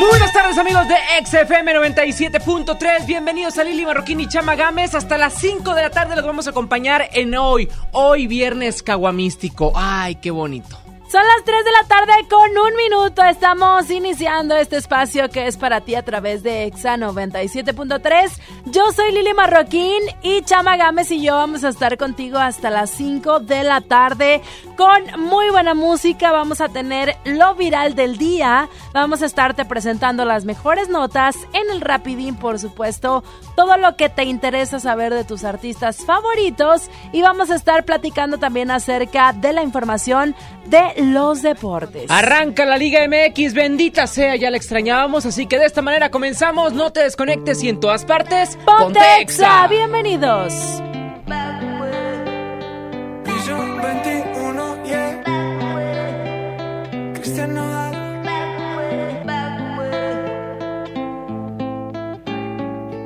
Muy buenas tardes amigos de XFM 97.3, bienvenidos a Lili Marroquín y Chama Gámez, hasta las 5 de la tarde los vamos a acompañar en hoy, hoy viernes caguamístico, ay qué bonito. Son las 3 de la tarde con un minuto. Estamos iniciando este espacio que es para ti a través de EXA 97.3. Yo soy Lili Marroquín y Chama Gámez y yo vamos a estar contigo hasta las 5 de la tarde con muy buena música. Vamos a tener lo viral del día. Vamos a estarte presentando las mejores notas en el Rapidín, por supuesto. Todo lo que te interesa saber de tus artistas favoritos. Y vamos a estar platicando también acerca de la información de los deportes. Arranca la Liga MX, bendita sea, ya la extrañábamos, así que de esta manera comenzamos, no te desconectes y en todas partes, Pontexa, bienvenidos.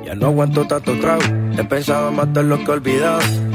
Ya no aguanto tanto trago, he pensado matar lo que he olvidado.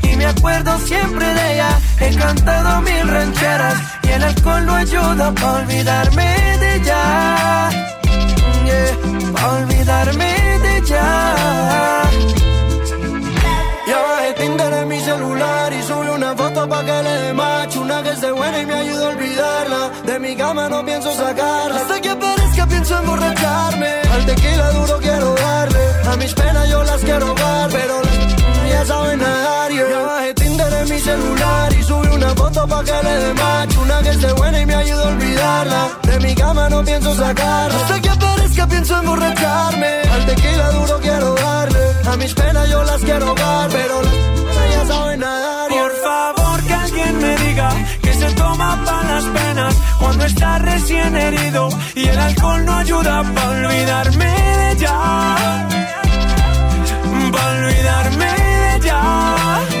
me acuerdo siempre de ella. He cantado mil rancheras y el alcohol no ayuda para olvidarme de ella. Yeah, para olvidarme de ella. Ya bajé Tinder en mi celular y subí una foto pa' que le dé macho Una que esté buena y me ayuda a olvidarla De mi cama no pienso sacarla Hasta que aparezca pienso emborracharme Al tequila duro quiero pa' que le dé macho Una que esté buena y me ayuda a olvidarla De mi cama no pienso sacarla Hasta que aparezca pienso emborracharme Al tequila duro quiero darle A mis penas yo las quiero dar Pero las ya saben nadar. Por favor que alguien me diga que se toma para las penas cuando está recién herido y el alcohol no ayuda para olvidarme de ella. Para olvidarme de. Ya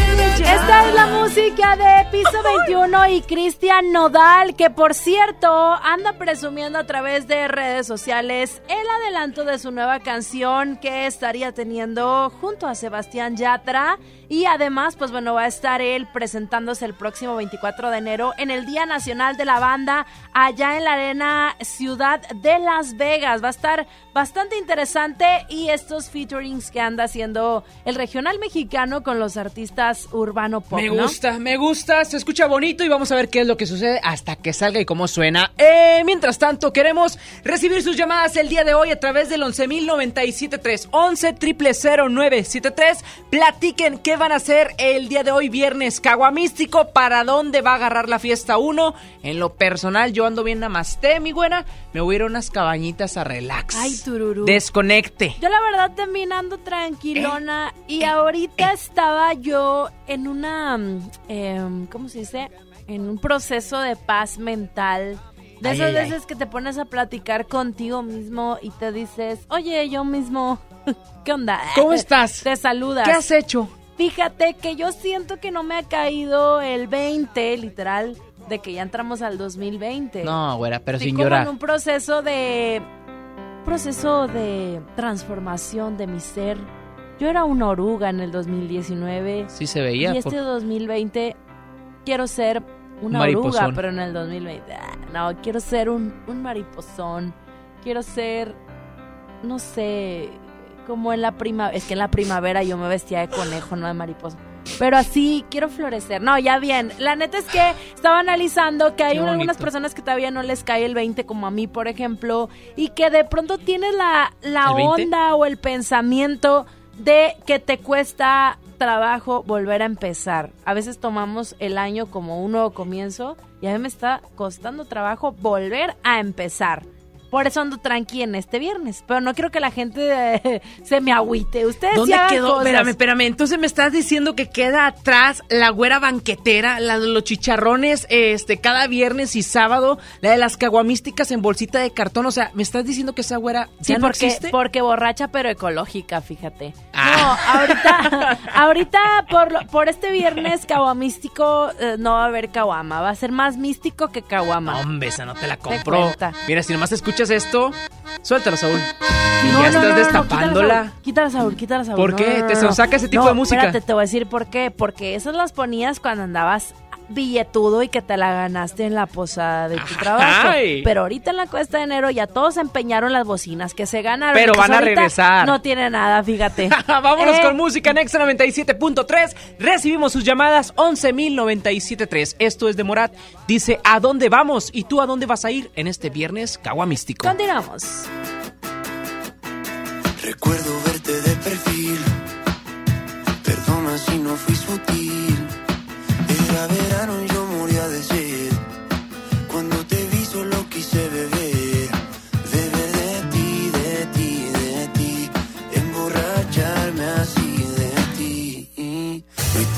Esta es la música de Piso 21 y Cristian Nodal, que por cierto anda presumiendo a través de redes sociales el adelanto de su nueva canción que estaría teniendo junto a Sebastián Yatra. Y además, pues bueno, va a estar él presentándose el próximo 24 de enero en el Día Nacional de la Banda allá en la Arena Ciudad de Las Vegas. Va a estar bastante interesante y estos featurings que anda haciendo el regional mexicano con los artistas urbano pop. Me gusta, me gusta, se escucha bonito y vamos a ver qué es lo que sucede hasta que salga y cómo suena. Eh, mientras tanto, queremos recibir sus llamadas el día de hoy a través del 11.097.3, 11 0973 Platiquen qué van a hacer el día de hoy, viernes caguamístico, para dónde va a agarrar la fiesta 1. En lo personal, yo ando bien namaste, mi buena. Me voy a ir a unas cabañitas a relax. Ay, tururú. Desconecte. Yo la verdad también ando tranquilona y ahorita estaba yo en una, em, ¿cómo se dice? En un proceso de paz mental. De Ay, esas ay, ay. veces que te pones a platicar contigo mismo y te dices, oye, yo mismo, ¿qué onda? ¿Cómo estás? Te saludas. ¿Qué has hecho? Fíjate que yo siento que no me ha caído el 20, literal, de que ya entramos al 2020. No, güera, pero Estoy sin como llorar. en un proceso de proceso de transformación de mi ser. Yo era una oruga en el 2019 Sí se veía. y este por- 2020 quiero ser una Mariposón. oruga, pero en el 2020 ah, no, quiero ser un, un mariposón. Quiero ser no sé, como en la primavera, es que en la primavera yo me vestía de conejo, no de mariposa. Pero así quiero florecer. No, ya bien. La neta es que estaba analizando que hay algunas personas que todavía no les cae el 20 como a mí, por ejemplo, y que de pronto tienes la, la ¿El 20? onda o el pensamiento de que te cuesta trabajo volver a empezar. A veces tomamos el año como un nuevo comienzo y a mí me está costando trabajo volver a empezar. Por eso ando tranqui en este viernes. Pero no quiero que la gente eh, se me agüite. Ustedes ¿Dónde sí quedó? cosas. Espérame, espérame. Entonces me estás diciendo que queda atrás la güera banquetera, la de los chicharrones, este, cada viernes y sábado, la de las caguamísticas en bolsita de cartón. O sea, ¿me estás diciendo que esa güera Sí, ya no porque, existe? porque borracha pero ecológica, fíjate. Ah. No, ahorita, ahorita por, por este viernes caguamístico eh, no va a haber caguama, va a ser más místico que caguama. Hombre, esa no te la compro. Mira, si nomás escuchas esto, suéltalo, Saúl. Y No, ya no, estás no, destapándola. Quítala, Saúl, quítala, Saúl. ¿Por qué? ¿Te saca ese tipo de música? Espérate, te voy a decir por qué. Porque esas las ponías cuando andabas billetudo y que te la ganaste en la posada de tu trabajo. Ay. Pero ahorita en la cuesta de enero ya todos empeñaron las bocinas que se ganaron. Pero van a regresar. No tiene nada, fíjate. Vámonos Eh, con música en Exa 97.3. Recibimos sus llamadas 11.097.3. Esto es de Morat. Dice, ¿a dónde vamos? ¿Y tú a dónde vas a ir en este viernes caguamístico? Continuamos. Recuerdo verte de perfil.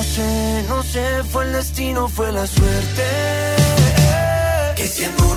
No sé, no sé, fue el destino, fue la suerte. Que siendo un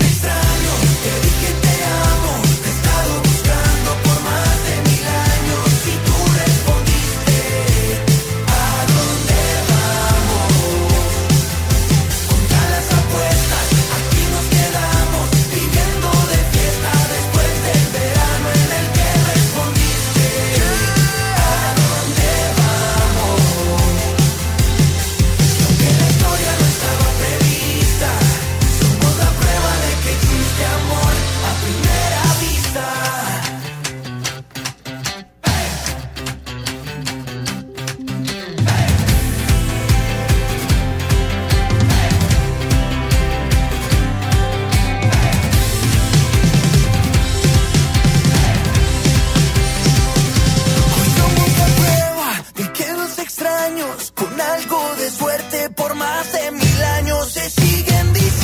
se siguen diciendo.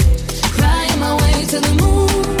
Crying my way to the moon.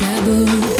taboo.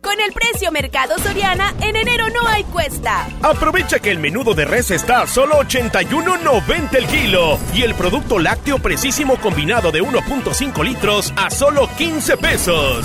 Con el precio Mercado Soriana, en enero no hay cuesta. Aprovecha que el menudo de res está a solo 81.90 el kilo y el producto lácteo precisísimo combinado de 1.5 litros a solo 15 pesos.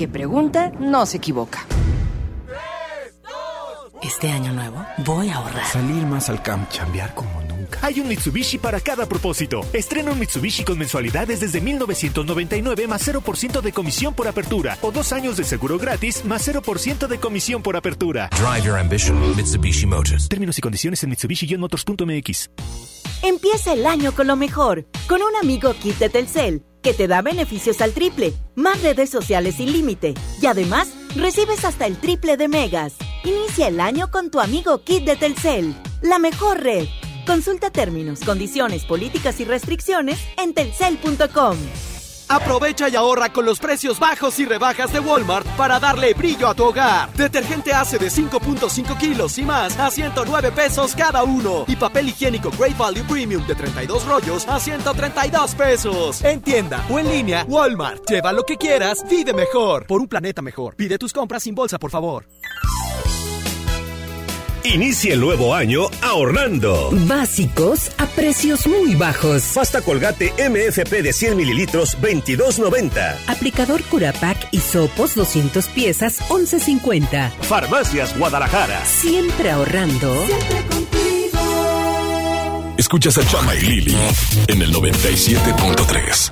que pregunta no se equivoca. Este año nuevo voy a ahorrar. Salir más al camp, chambear como nunca. Hay un Mitsubishi para cada propósito. Estrena un Mitsubishi con mensualidades desde 1999 más 0% de comisión por apertura o dos años de seguro gratis más 0% de comisión por apertura. Drive your ambition, Mitsubishi Motors. Términos y condiciones en Mitsubishi-motors.mx. Empieza el año con lo mejor, con un amigo kit de Telcel, que te da beneficios al triple, más redes sociales sin límite, y además recibes hasta el triple de megas. Inicia el año con tu amigo kit de Telcel, la mejor red. Consulta términos, condiciones, políticas y restricciones en telcel.com. Aprovecha y ahorra con los precios bajos y rebajas de Walmart para darle brillo a tu hogar. Detergente hace de 5.5 kilos y más a 109 pesos cada uno. Y papel higiénico Great Value Premium de 32 rollos a 132 pesos. En tienda o en línea, Walmart. Lleva lo que quieras, vive mejor. Por un planeta mejor. Pide tus compras sin bolsa, por favor. Inicia el nuevo año ahorrando. Básicos a precios muy bajos. Pasta colgate MFP de 100 mililitros, 22.90. Aplicador Curapac y sopos 200 piezas, 11.50. Farmacias Guadalajara. Siempre ahorrando. Escuchas a Chama y Lili en el 97.3.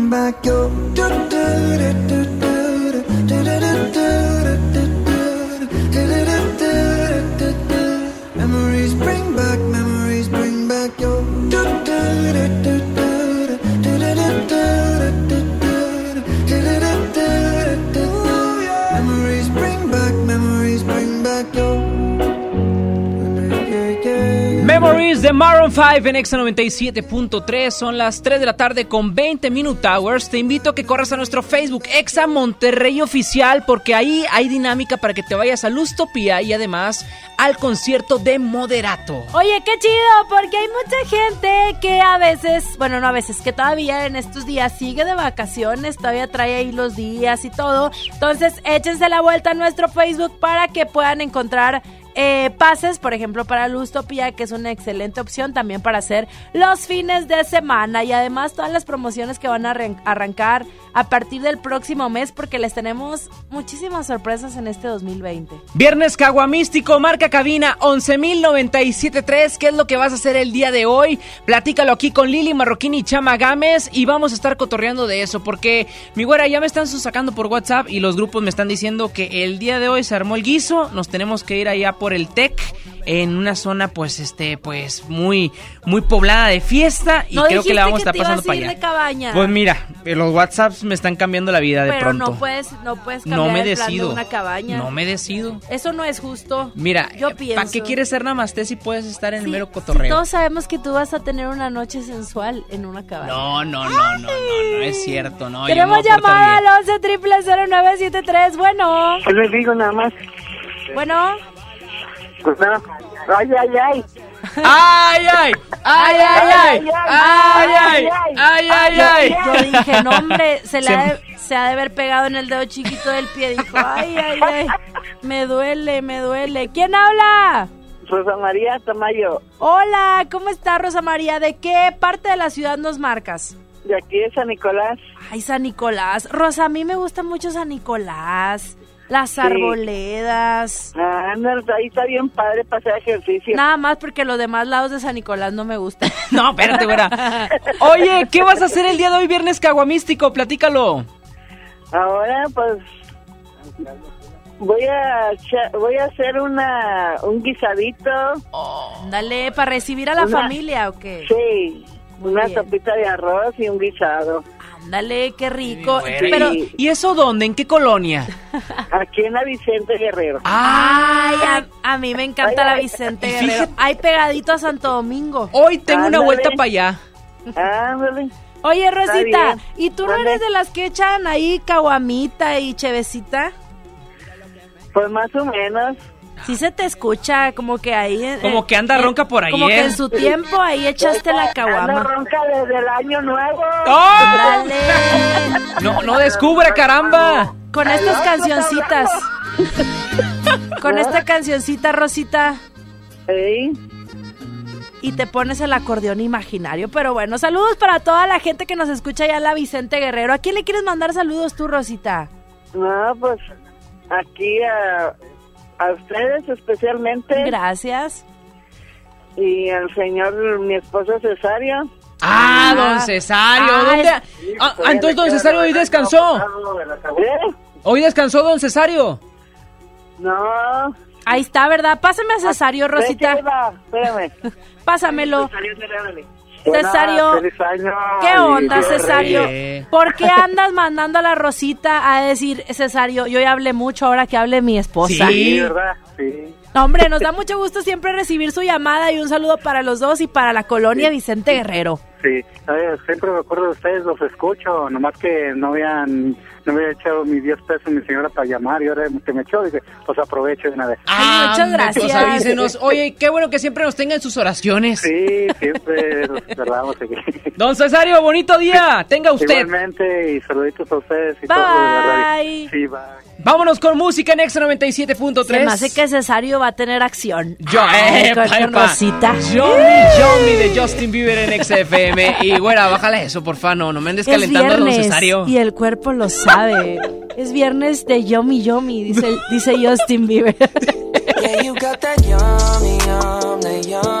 back your. do do do do do Memories de Maroon 5 en Exa 97.3 son las 3 de la tarde con 20 Minute Hours. Te invito a que corras a nuestro Facebook Exa Monterrey Oficial porque ahí hay dinámica para que te vayas a Lustopía y además al concierto de Moderato. Oye, qué chido, porque hay mucha gente que a veces, bueno, no a veces, que todavía en estos días sigue de vacaciones, todavía trae ahí los días y todo. Entonces, échense la vuelta a nuestro Facebook para que puedan encontrar eh, pases, por ejemplo, para Lustopía, que es una excelente opción también para hacer los fines de semana y además todas las promociones que van a arran- arrancar a partir del próximo mes porque les tenemos muchísimas sorpresas en este 2020. Viernes Caguamístico, marca cabina 11.097.3. ¿Qué es lo que vas a hacer el día de hoy? Platícalo aquí con Lili Marroquín y Chama Gámez y vamos a estar cotorreando de eso porque, mi güera, ya me están sacando por WhatsApp y los grupos me están diciendo que el día de hoy se armó el guiso, nos tenemos que ir allá por el TEC en una zona pues este pues muy muy poblada de fiesta y no creo que la vamos a estar pasando a ir para allá. de cabaña. Pues mira, eh, los WhatsApps me están cambiando la vida de pero pronto. no puedes, no puedes No cambiar me el plan de decido. una cabaña. No me decido. Eso no es justo. Mira, Yo ¿para pienso. qué quieres ser namaste si puedes estar en el mero cotorreo? todos sabemos que tú vas a tener una noche sensual en una cabaña. No, no, no, no, no, no es cierto, no. llamada bien. al 11 triple 0973. Bueno. ¿Qué les digo nada más? Bueno. Pues nada. Ay, ay, ay. ¡Ay, ay! ¡Ay, ay, ay! ¡Ay, ay! ¡Ay, ay, ay! Yo dije, no, hombre, se, le Se- ha de, se ha de haber pegado en el dedo chiquito del pie. Dijo, ay, ay, ay. Me duele, me duele. ¿Quién habla? Rosa María Tamayo, Hola, ¿cómo está Rosa María? ¿De qué parte de la ciudad nos marcas? de aquí de San Nicolás. Ay, San Nicolás. Rosa, a mí me gusta mucho San Nicolás. Las Sí. arboledas. Ah, no, ahí está bien padre para hacer ejercicio. Nada más porque los demás lados de San Nicolás no me gustan. No, espérate, güera. Oye, ¿qué vas a hacer el día de hoy, viernes caguamístico? Platícalo. Ahora, pues, voy a voy a hacer una un guisadito. Dale, para recibir a la Una- familia o qué? Sí, una bien. sopita de arroz y un guisado. Ándale, qué rico. Pero, ¿y- ¿Y eso dónde? ¿En qué colonia? Aquí en la Vicente Guerrero. ay, a, a mí me encanta Ay, la ay, Vicente y Guerrero. fíjate- Hay pegadito a Santo Domingo. Hoy tengo una vuelta para allá. Ándale. Oye, Rosita. ¿y tú no eres de las que echan ahí caguamita y chevecita? Pues más o menos. Sí se te escucha como que ahí... eh, Como que anda eh, ronca por ahí, Como que ¿eh? en su tiempo ahí echaste la caguama. ronca desde el año nuevo. ¡Oh! Dale. No, no descubre, caramba. Con estas cancioncitas. Con esta cancioncita, Rosita. Sí. Y te pones el acordeón imaginario. Pero bueno, saludos para toda la gente que nos escucha allá en la Vicente Guerrero. ¿A quién le quieres mandar saludos tú, Rosita? No, pues aquí a, a ustedes especialmente Gracias. y al señor, mi esposo Cesario. Ah, don Cesario. Ah, ¿Dónde? Ah, ah, entonces don Cesario hoy descansó. ¿Eh? Hoy descansó don Cesario. No. Ahí está, ¿verdad? Pásame a Cesario, Rosita. Espérame. Pásamelo. Cesario, Cesario. Cesario. Feliz año ¿Qué onda, Cesario? ¿Por qué andas mandando a la Rosita a decir, Cesario, yo ya hablé mucho, ahora que hable mi esposa? Sí. Sí, ¿verdad? Sí. No, hombre, nos da mucho gusto siempre recibir su llamada y un saludo para los dos y para la colonia Vicente Guerrero. Sí, Oye, siempre me acuerdo de ustedes, los escucho, nomás que no habían, no había echado mis 10 pesos mi señora para llamar y ahora que me echó, dije, pues aprovecho de una vez. Ay, muchas gracias. Pues avísenos. Oye, qué bueno que siempre nos tengan sus oraciones. Sí, siempre, verdad, vamos a seguir. Don Cesario, bonito día. Tenga usted. Igualmente, y saluditos a ustedes y todo de. Bye. Sí, bye. Vámonos con música en Se 97.3. me hace que Cesario va a tener acción. Yo, Ay, epa, con. Rosita. Johnny, Johnny de Justin Bieber en XFM. Y güera, bájale eso, porfa, no, no me andes Es calentando a don viernes Cesario. y el cuerpo lo sabe. Es viernes de Yomi Yomi, dice, dice Justin Bieber. Yeah, you got that yummy, yum, that yum,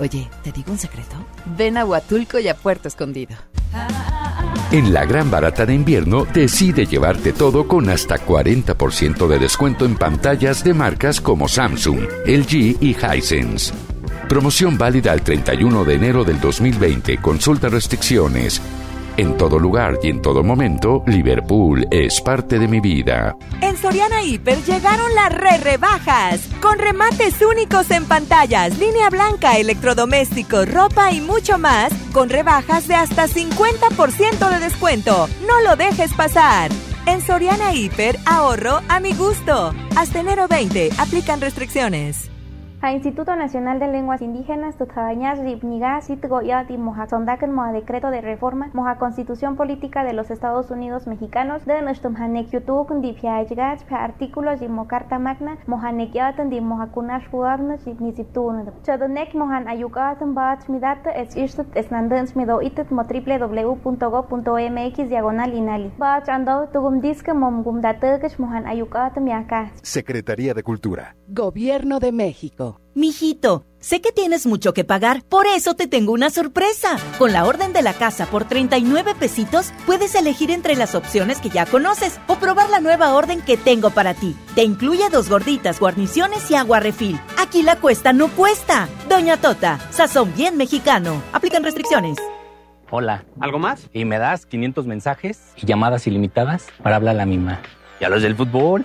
Oye, ¿te digo un secreto? Ven a Huatulco y a Puerto Escondido. En la gran barata de invierno, decide llevarte todo con hasta 40% de descuento en pantallas de marcas como Samsung, LG y Hisense. Promoción válida al 31 de enero del 2020. Consulta restricciones. En todo lugar y en todo momento, Liverpool es parte de mi vida. En Soriana Hiper llegaron las re rebajas, con remates únicos en pantallas, línea blanca, electrodomésticos, ropa y mucho más, con rebajas de hasta 50% de descuento. No lo dejes pasar. En Soriana Hiper, ahorro a mi gusto. Hasta enero 20, aplican restricciones. A Instituto Nacional de Lenguas Indígenas, Tutjañas, Ripniga, Sitgoyat y Moja Sondaken Moja Decreto de Reforma, Moja Constitución Política de los Estados Unidos Mexicanos, de Nustum Hanek Yutuk, Dipiaigach, Artículos y Mocarta Magna, Mohanek Yatan, Di Moja Kunash Huagnas, Niziptun. Chodonek Mohan Ayukatan Bach Midat, es Ishtut, es Nandans Mido Itet, Mo www.go.mx, diagonal Inali. Bach Ando, Tugum Diska, Mom Gumdategash, Mohan Ayukatan Miaka. Secretaría de Cultura. Gobierno de México. Mijito, sé que tienes mucho que pagar, por eso te tengo una sorpresa. Con la orden de la casa por 39 pesitos, puedes elegir entre las opciones que ya conoces o probar la nueva orden que tengo para ti. Te incluye dos gorditas, guarniciones y agua refil. Aquí la cuesta no cuesta. Doña Tota, sazón bien mexicano. Aplican restricciones. Hola. ¿Algo más? Y me das 500 mensajes y llamadas ilimitadas para hablar a la misma. ¿Y a los del fútbol?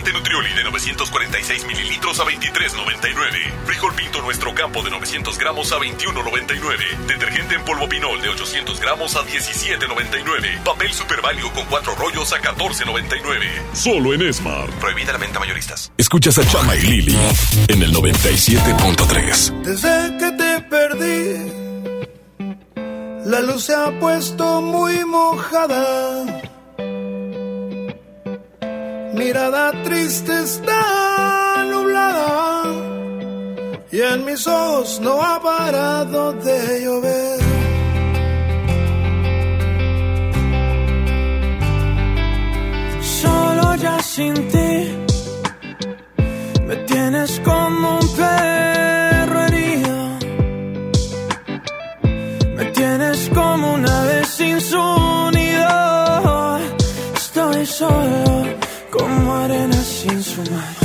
Aceite Nutrioli de 946 mililitros a 23.99. Frijol Pinto Nuestro Campo de 900 gramos a 21.99. Detergente en polvo Pinol de 800 gramos a 17.99. Papel Super Value con cuatro rollos a 14.99. Solo en Smart. Prohibida la venta mayoristas. Escuchas a Chama y Lili en el 97.3. Desde que te perdí, la luz se ha puesto muy mojada. Mirada triste está nublada y en mis ojos no ha parado de llover. Solo ya sin ti me tienes como un perro herido. Me tienes como una vez sin su nido. Estoy solo como arena sin su mar.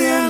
Estoy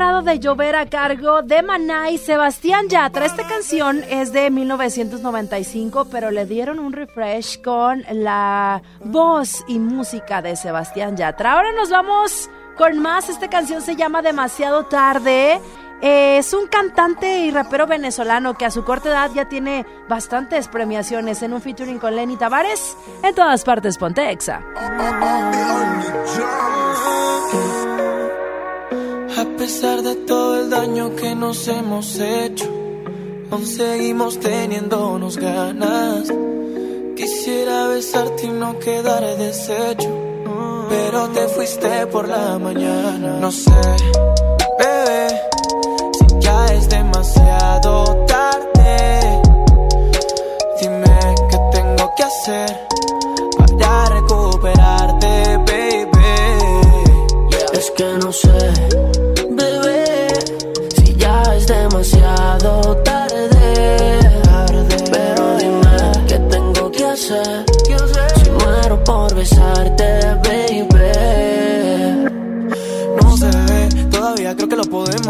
parado de llover a cargo de Maná y Sebastián Yatra. Esta canción es de 1995, pero le dieron un refresh con la voz y música de Sebastián Yatra. Ahora nos vamos con más. Esta canción se llama Demasiado Tarde. Eh, es un cantante y rapero venezolano que a su corta edad ya tiene bastantes premiaciones en un featuring con Lenny Tavares. En todas partes, Pontexa. A pesar de todo el daño que nos hemos hecho, aún seguimos teniéndonos ganas. Quisiera besarte y no quedar deshecho, pero te fuiste por la mañana. No sé, bebé, si ya es demasiado tarde. Dime qué tengo que hacer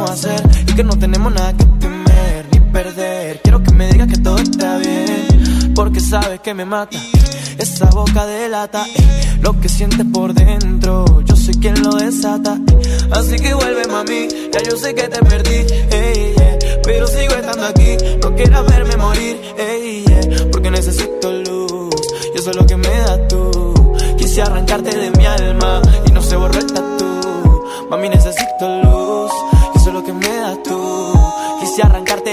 hacer y que no tenemos nada que temer ni perder. Quiero que me digas que todo está bien, porque sabes que me mata esa boca de lata, eh, lo que sientes por dentro. Yo soy quien lo desata. Así que vuelve, mami, ya yo sé que te perdí, pero sigo estando aquí. No quieras verme morir, porque necesito luz. Y eso es lo que me da tú. Quise arrancarte de mi alma y no se borró el tatu. Mami, necesito luz.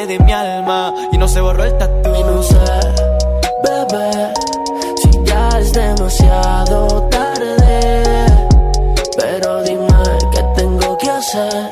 De mi alma y no se borró el tatu. Y no sé, bebé, si ya es demasiado tarde. Pero dime qué tengo que hacer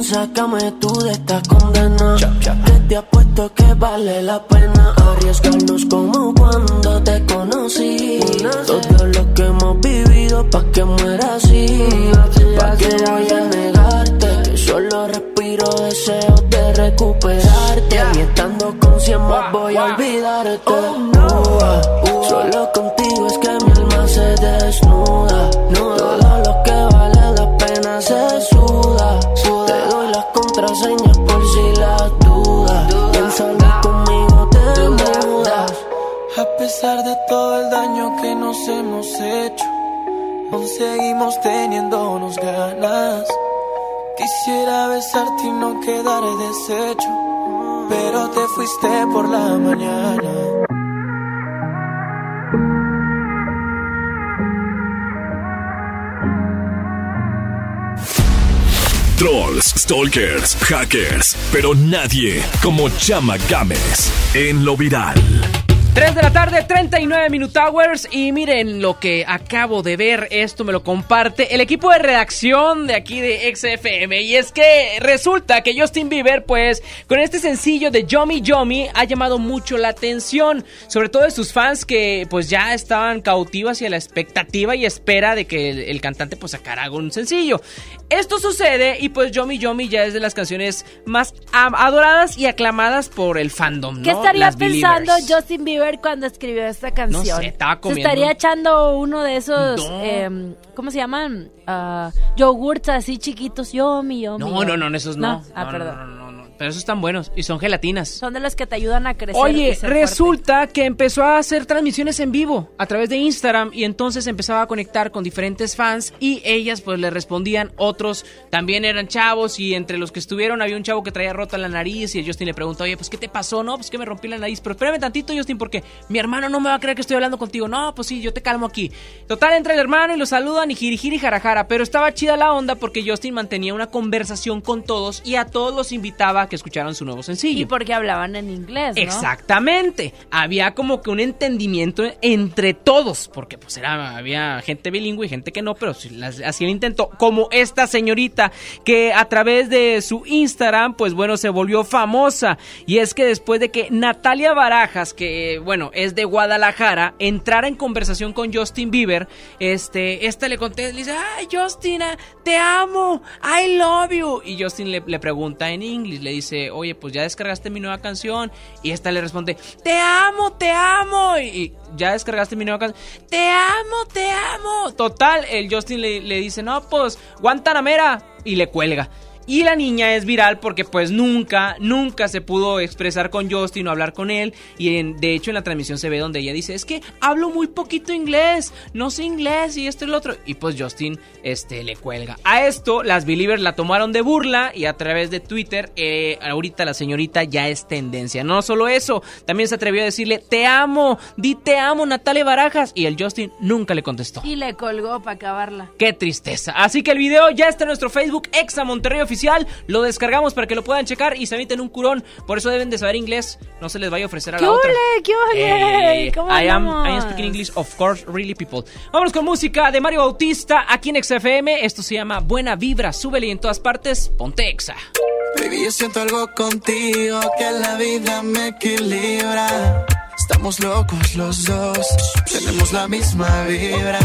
Sácame tú de esta condena. Que te apuesto que vale la pena arriesgarnos como cuando te conocí. Todo lo que hemos vivido pa' que muera así. Pa' que voy a negarte. Que solo respiro deseos de recuperarte. Y estando con cien más voy a olvidarte. Uh, Solo por la mañana. Trolls, stalkers, hackers, pero nadie como Chama Games en lo viral. 3 de la tarde, 39 Minute Hours. Y miren lo que acabo de ver. Esto me lo comparte el equipo de redacción de aquí de XFM. Y es que resulta que Justin Bieber, pues, con este sencillo de Yomi Yomi, ha llamado mucho la atención. Sobre todo de sus fans que, pues, ya estaban cautivas y a la expectativa y espera de que el, el cantante, pues, sacara algún sencillo. Esto sucede y, pues, Yomi Yomi ya es de las canciones más adoradas y aclamadas por el fandom, ¿no? ¿Qué estaría pensando. Justin Bieber cuando escribió esta canción? sé, estaba Se comiendo. estaría echando uno de esos, No. em, ¿cómo se llaman? Ah, yogurts así chiquitos, yomi, yomi. No, no, no, esos no. Ah, No, no, perdón. no, no, no, no. Pero esos están buenos y son gelatinas. Son de los que te ayudan a crecer. Oye, resulta que empezó a hacer transmisiones en vivo a través de Instagram y entonces empezaba a conectar con diferentes fans y ellas pues le respondían, otros también eran chavos y entre los que estuvieron había un chavo que traía rota la nariz y el Justin le preguntó, oye, pues ¿qué te pasó? No, pues que me rompí la nariz, pero espérame tantito Justin porque mi hermano no me va a creer que estoy hablando contigo. No, pues sí, yo te calmo aquí. Total, entra el hermano y lo saludan y jirijiri jarajara, pero estaba chida la onda porque Justin mantenía una conversación con todos y a todos los invitaba a que escucharan su nuevo sencillo. Y porque hablaban en inglés, ¿no? Exactamente. Había como que un entendimiento entre todos, porque pues era, había gente bilingüe y gente que no, pero así el intento. Como esta señorita que a través de su Instagram, pues bueno, se volvió famosa. Y es que después de que Natalia Barajas, que bueno, es de Guadalajara, entrara en conversación con Justin Bieber, este, esta le contesta, le dice, ay Justina, te amo, I love you. Y Justin le, le pregunta en inglés, le dice, oye, pues ya descargaste mi nueva canción. Y esta le responde, te amo, te amo. Y, ya descargaste mi nueva canción, te amo, te amo. Total, el Justin le, le dice, no, pues, Guantanamera. Y le cuelga. Y la niña es viral porque pues nunca, nunca se pudo expresar con Justin o hablar con él. Y en- de hecho en la transmisión se ve donde ella dice, es que hablo muy poquito inglés, no sé inglés y esto y lo otro. Y pues Justin este, le cuelga. A esto las Believers la tomaron de burla y a través de Twitter, eh, ahorita la señorita ya es tendencia. No solo eso, también se atrevió a decirle, te amo, di te amo Natalia Barajas. Y el Justin nunca le contestó. Y le colgó para acabarla. Qué tristeza. Así que el video ya está en nuestro Facebook, Exa Monterrey Oficial. Lo descargamos para que lo puedan checar y se emiten un curón. Por eso deben de saber inglés. No se les vaya a ofrecer a ¡Qué la otra. ole, qué ole! Eh, ¿Cómo I am? I am speaking English, of course, really people. Vámonos con música de Mario Bautista aquí en XFM. Esto se llama Buena Vibra. Súbele y en todas partes, ponte Exa. Baby, yo siento algo contigo que la vida me equilibra. Estamos locos los dos, tenemos la misma vibra.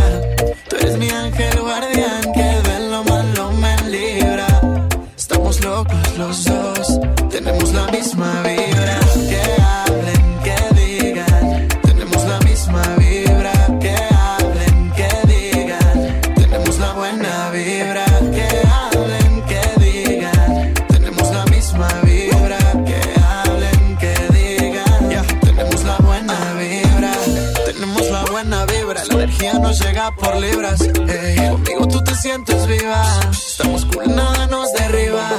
Tú eres mi ángel guardián que de lo libra. Los dos. Tenemos la misma vibra. Que hablen, que digan. Tenemos la misma vibra. Que hablen, que digan. Tenemos la buena vibra. Que hablen, que digan. Tenemos la misma vibra. Que hablen, que digan. Tenemos la buena vibra. Tenemos la buena vibra. La energía nos llega por libras. Conmigo tú te sientes viva. Estamos cool, nada nos.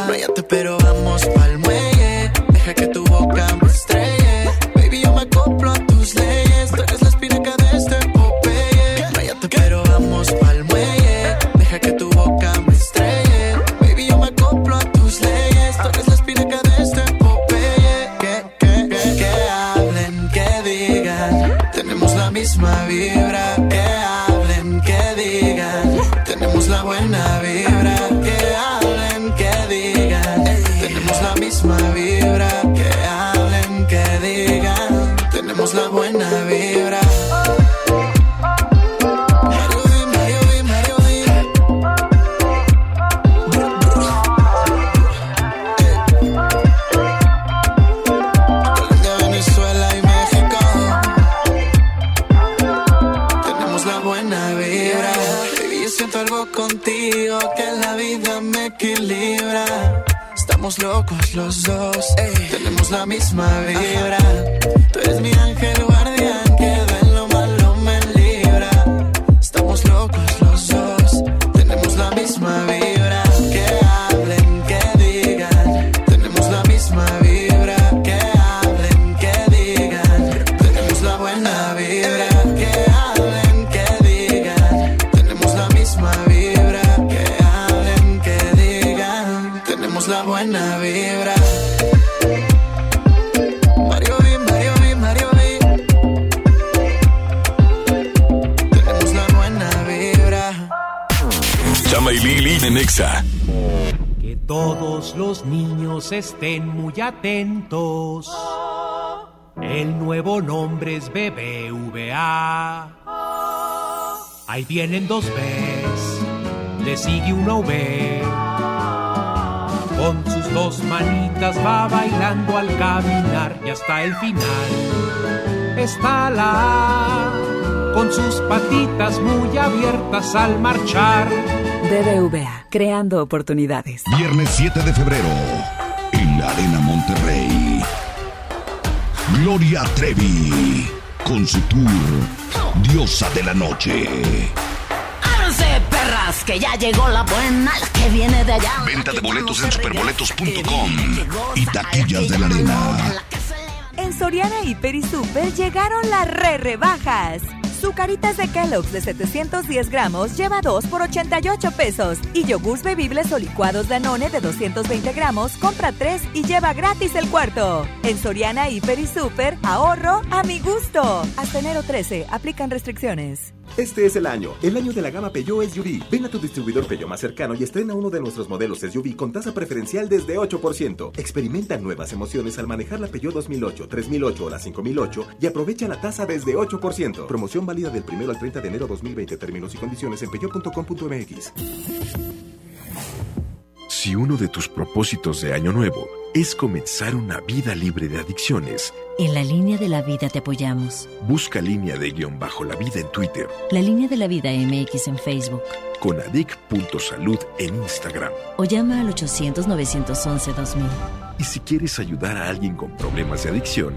No pero vamos pa'l muelle. Deja que tu boca me estrelle. Baby, yo me acoplo a tus leyes. Tú eres la espinaca de este Popeye. No pero vamos pa'l muelle. Deja que tu boca me estrelle. Baby, yo me acoplo a tus leyes. Tú eres la espinaca de este Popeye. Que, que, que, que hablen, que digan. Tenemos la misma vibra. Estamos locos los dos. Tenemos la misma vibra. Tú eres mi ángel Que todos los niños estén muy atentos. El nuevo nombre es BBVA. Ahí vienen dos Bs, le sigue una V. Con sus dos manitas va bailando al caminar y hasta el final está la A, con sus patitas muy abiertas al marchar. BBVA, creando oportunidades. Viernes 7 de febrero, en la Arena Monterrey. Gloria Trevi, con su tour Diosa de la Noche. Ábranse, perras, que ya llegó la buena, la que viene de allá. Venta de boletos en superboletos.com y taquillas de la Arena. En Soriana Hiper y Super llegaron las re rebajas. Zucaritas de Kellogg's de 710 gramos lleva 2 por 88 pesos. Y yogurts bebibles o licuados Danone de 220 gramos compra 3 y lleva gratis el cuarto. En Soriana Hiper y Super, ahorro a mi gusto. Hasta enero 13, aplican restricciones. Este es el año, el año de la gama Peugeot SUV. Ven a tu distribuidor Peugeot más cercano y estrena uno de nuestros modelos SUV con tasa preferencial desde 8%. Experimenta nuevas emociones al manejar la Peugeot 2008, 3008 o la 5008 y aprovecha la tasa desde 8%. Promoción válida del 1 al 30 de enero 2020. Términos y condiciones en peugeot.com.mx. Si uno de tus propósitos de año nuevo es comenzar una vida libre de adicciones, En la línea de la vida te apoyamos. busca línea de guion bajo la vida en Twitter, La línea de la vida MX en Facebook. con adic.salud en Instagram. O llama al 800-911-2000. Y si quieres ayudar a alguien con problemas de adicción,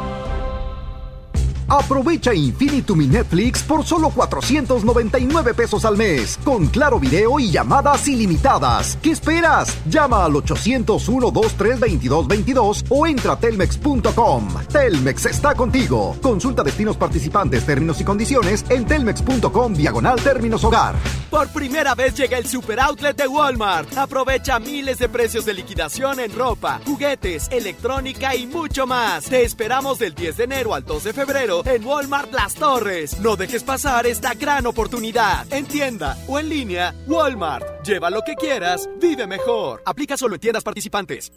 Aprovecha Infinitum y Netflix por solo 499 pesos al mes, con claro video y llamadas ilimitadas. ¿Qué esperas? Llama al 801-232-2222 o entra a telmex.com. Telmex está contigo. Consulta destinos participantes, términos y condiciones en telmex.com diagonal términos hogar. Por primera vez llega el Super Outlet de Walmart. Aprovecha miles de precios de liquidación en ropa, juguetes, electrónica y mucho más. Te esperamos del 10 de enero al 2 de febrero en Walmart Las Torres. No dejes pasar esta gran oportunidad. En tienda o en línea, Walmart. Lleva lo que quieras, vive mejor. Aplica solo en tiendas participantes.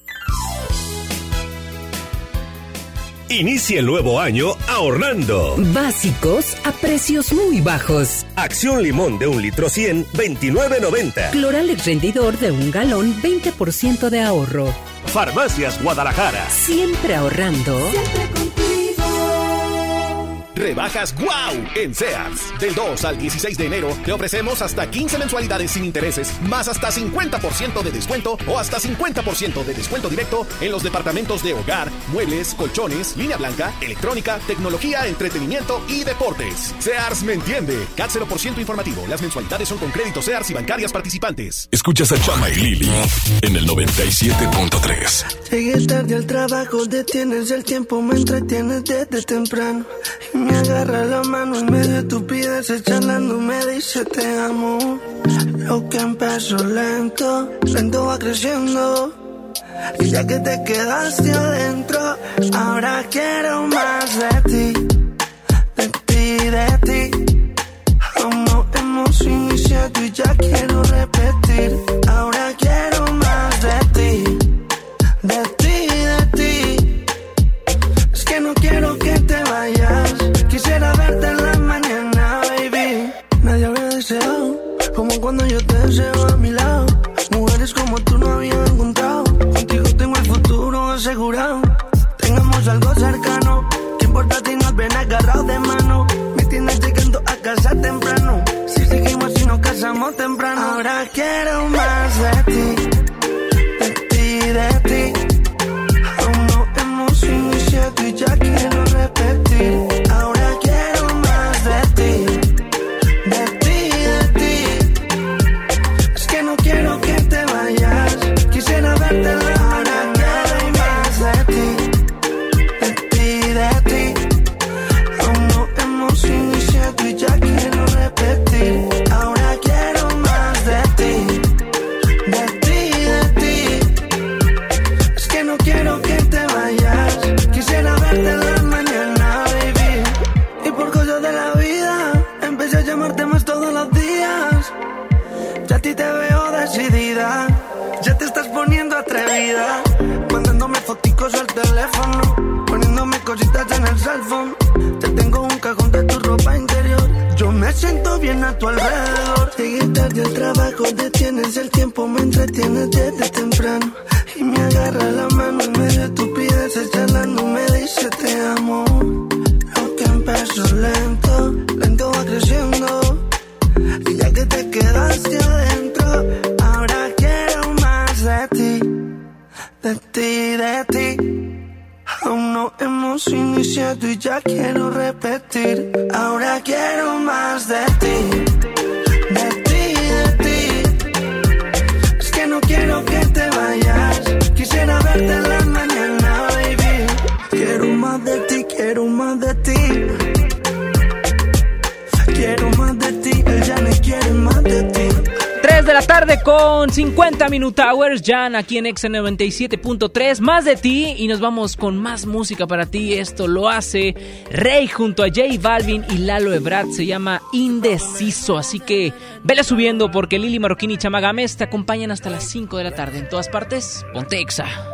Inicie el nuevo año ahorrando. Básicos a precios muy bajos. Acción limón de un litro 100, 29.90. Cloralex rendidor de un galón, 20% de ahorro. Farmacias Guadalajara. Siempre ahorrando. Rebajas wow en Sears. Del 2 al 16 de enero te ofrecemos hasta 15 mensualidades sin intereses, más hasta 50% de descuento o hasta 50% de descuento directo en los departamentos de hogar, muebles, colchones, línea blanca, electrónica, tecnología, entretenimiento y deportes. Sears me entiende. CAT 0% informativo. Las mensualidades son con créditos Sears y bancarias participantes. Escuchas a Chama y Lili en el 97.3. Llegué tarde al trabajo, detienes el tiempo, me entretienes desde temprano. Me agarra la mano en medio de estupideces charlando, me dice te amo. Lo que empezó lento, lento va creciendo. Y ya que te quedaste adentro, ahora quiero más de ti, de ti, de ti. No hemos iniciado y ya quiero repetir. Ahora quiero 50 Minute Hours, Jan aquí en X 97.3, más de ti y nos vamos con más música para ti. Esto lo hace Rey junto a J Balvin y Lalo Ebrard, se llama Indeciso, así que vele subiendo porque Lili Marroquín y Chama Gámez te acompañan hasta las 5 de la tarde en todas partes. Ponte Exa.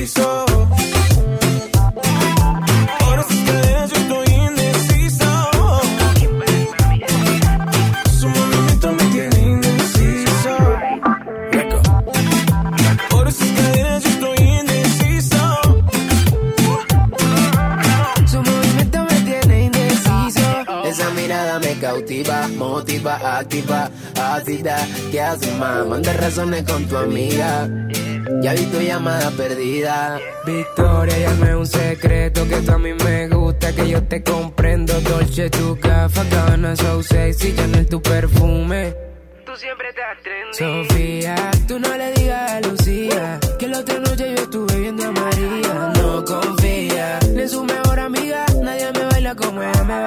indeciso. Motiva, activa, ácida. ¿Qué haces, más? Manda razones con tu amiga. Ya vi tu llamada perdida. Victoria, llame un secreto que tú a mí me gusta, que yo te comprendo. Dolce, tu café, Gabbana, so sexy, Chanel, tu perfume. Tú siempre estás trendy. Sofía, tú no le digas a Lucía que la otra noche yo estuve viendo a María. No confía ni en su mejor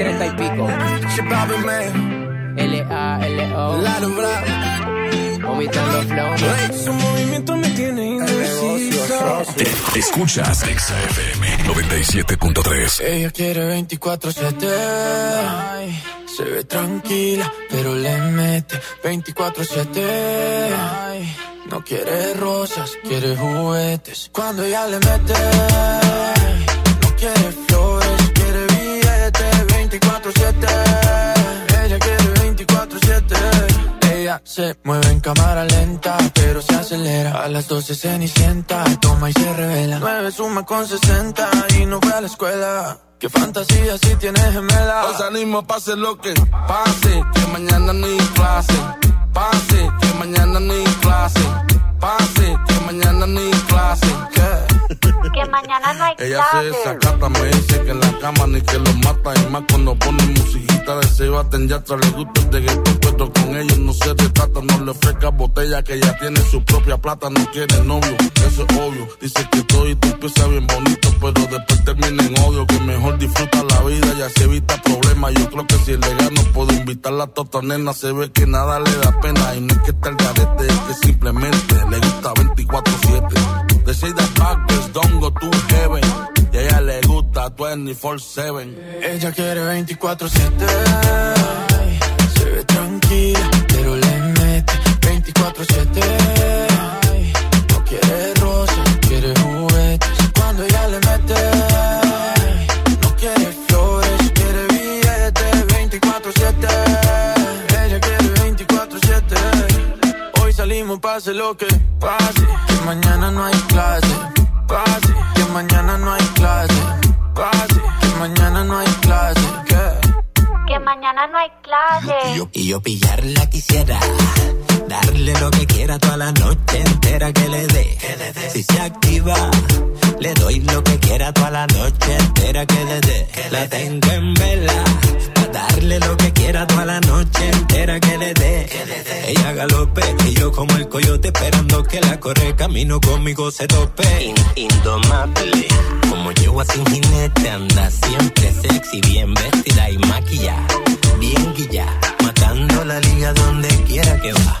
2030 y pico. L-A-L-O. Vomitando flow. Su movimiento me tiene indeciso. Escuchas XFM 97.3. Ella quiere 24-7. Ay, Se ve tranquila, pero le mete 24-7. Ay, No quiere rosas, quiere juguetes. Cuando ella le mete, no quiere flores, 24-7. Ella quiere 24-7. Ella se mueve en cámara lenta, pero se acelera. A las 12 cenicienta, toma y se revela. 9 suma con 60 y no fue a la escuela. Qué fantasía si tienes gemela. Os animo, pase lo que pase, que mañana ni clase. Pase, que mañana ni clase. Pase, que mañana ni clase. Que mañana no hay Ella se clase. desacata, me dice que en la cama ni que lo mata. Y más cuando pone musiquita de Sebastián Yatra. Le gusta el reggaetón, pero con ellos no se retrata. No le ofrezca botella que ya tiene su propia plata. No quiere novio, eso es obvio. Dice que todo y tú empieza bien bonito, pero después termina en odio. Que mejor disfruta la vida y así evita problemas. Yo creo que si le gano puedo invitarla a tota nena. Se ve que nada le da pena. Y no es que está el garete, es que simplemente le gusta 24-7. De say that backwards, don't go to heaven. Y a ella le gusta 24-7. Ella quiere 24-7. Ay, Se ve tranquila, pero le mete 24-7. Pase lo que pase. Que mañana no hay clase. Pase, que mañana no hay clase. Pase, que mañana no hay clase. ¿Qué? Que mañana no hay clase. Y yo pillarla quisiera. Darle lo que quiera toda la noche entera que le dé. Si se activa, le doy lo que quiera toda la noche entera que le dé. La tengo en vela. Darle lo que quiera toda la noche entera que le dé. Ella galope y yo como el coyote esperando que la corre camino conmigo se tope. indomable. Como yo así un jinete anda siempre sexy, bien vestida y maquillada. Bien guilla, matando la liga donde quiera que va.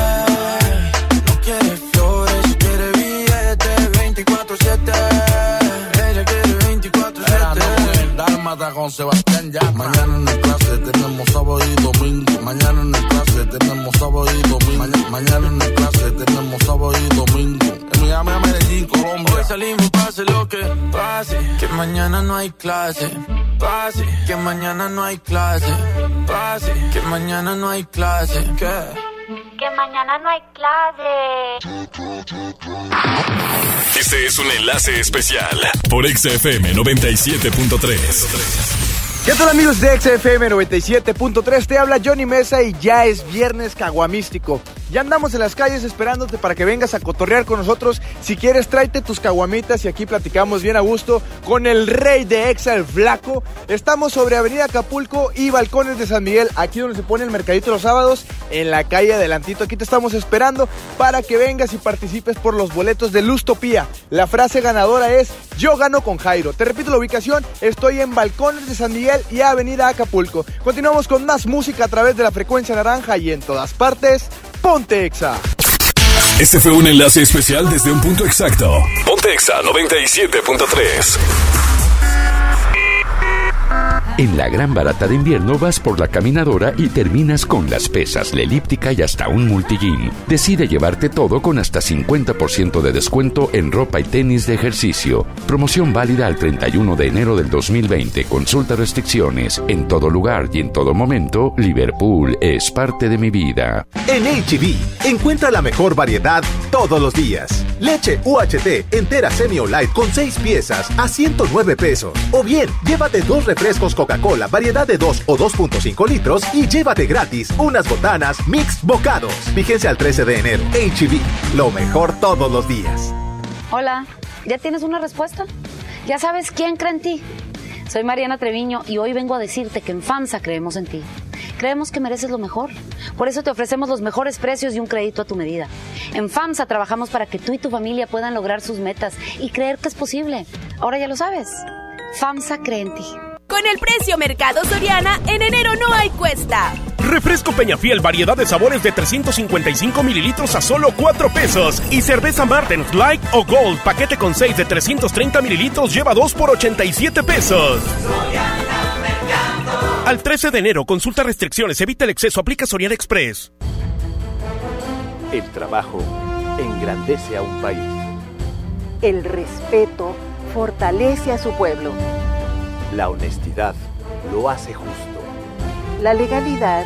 en clase tenemos sábado y domingo. Mañana en clase tenemos sábado y domingo. mañana en clase tenemos sábado y domingo. En Miami, a Medellín, Colombia. Hoy salimos, pase lo que pase. Que mañana no hay clase. Pase. Que mañana no hay clase. Pase. Que mañana no hay clase. ¿Qué? Que mañana no hay clase. Este es un enlace especial por XFM 97.3. ¿Qué tal amigos de XFM 97.3? Te habla Johnny Mesa y ya es viernes caguamístico. Ya andamos en las calles esperándote para que vengas a cotorrear con nosotros. Si quieres, tráete tus caguamitas y aquí platicamos bien a gusto con el rey de Exa, el flaco. Estamos sobre Avenida Acapulco y Balcones de San Miguel, aquí donde se pone el mercadito los sábados, en la calle adelantito. Aquí te estamos esperando para que vengas y participes por los boletos de Lustopía. La frase ganadora es, yo gano con Jairo. Te repito la ubicación, estoy en Balcones de San Miguel y Avenida Acapulco. Continuamos con más música a través de la frecuencia naranja y en todas partes, Ponte Exa. Este fue un enlace especial desde un punto exacto. Ponte Exa 97.3. En la gran barata de invierno vas por la caminadora y terminas con las pesas, la elíptica y hasta un multigym. Decide llevarte todo con hasta 50% de descuento en ropa y tenis de ejercicio. Promoción válida al 31 de enero del 2020. Consulta restricciones. En todo lugar y en todo momento, Liverpool es parte de mi vida. En HB, encuentra la mejor variedad todos los días. Leche UHT entera semi o light con 6 piezas a 109 pesos. O bien, llévate dos refrescos Coca-Cola, variedad de 2 o 2.5 litros y llévate gratis unas botanas Mix Bocados. Fíjense al 13 de enero. HB, e lo mejor todos los días. Hola, ¿ya tienes una respuesta? ¿Ya sabes quién cree en ti? Soy Mariana Treviño y hoy vengo a decirte que en FAMSA creemos en ti. Creemos que mereces lo mejor. Por eso te ofrecemos los mejores precios y un crédito a tu medida. En FAMSA trabajamos para que tú y tu familia puedan lograr sus metas y creer que es posible. Ahora ya lo sabes. FAMSA cree en ti. Con el precio Mercado Soriana, en enero no hay cuesta. Refresco Peñafiel, variedad de sabores de 355 mililitros a solo 4 pesos. Y cerveza Martens Light o Gold, paquete con 6 de 330 mililitros, lleva 2 por 87 pesos. Al 13 de enero, consulta restricciones, evita el exceso, aplica Soriana Express. El trabajo engrandece a un país. El respeto fortalece a su pueblo. La honestidad lo hace justo. La legalidad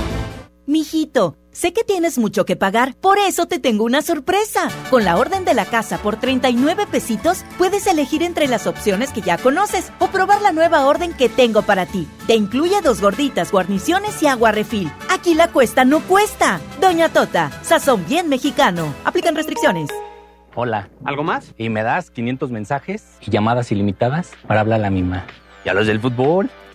Mijito, sé que tienes mucho que pagar, por eso te tengo una sorpresa. Con la orden de la casa por 39 pesitos, puedes elegir entre las opciones que ya conoces o probar la nueva orden que tengo para ti. Te incluye dos gorditas, guarniciones y agua refil. Aquí la cuesta no cuesta. Doña Tota, sazón bien mexicano. Aplican restricciones. Hola. ¿Algo más? Y me das 500 mensajes y llamadas ilimitadas para hablar a la misma. ¿Y a los del fútbol?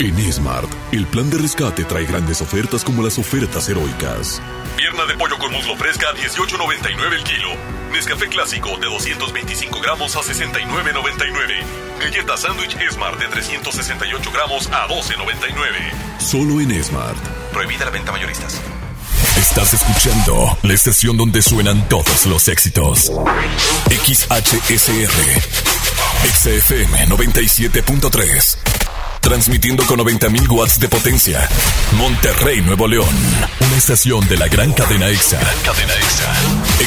En Smart, el plan de rescate trae grandes ofertas como las ofertas heroicas. Pierna de pollo con muslo fresca a 18.99 el kilo. Nescafé clásico de 225 gramos a 69.99. Galleta sándwich Smart de 368 gramos a 12.99. Solo en Smart. Prohibida la venta mayoristas. Estás escuchando la estación donde suenan todos los éxitos. XHSR. XFM 97.3. Transmitiendo con 90.000 watts de potencia. Monterrey, Nuevo León. Una estación de la gran cadena EXA. cadena EXA.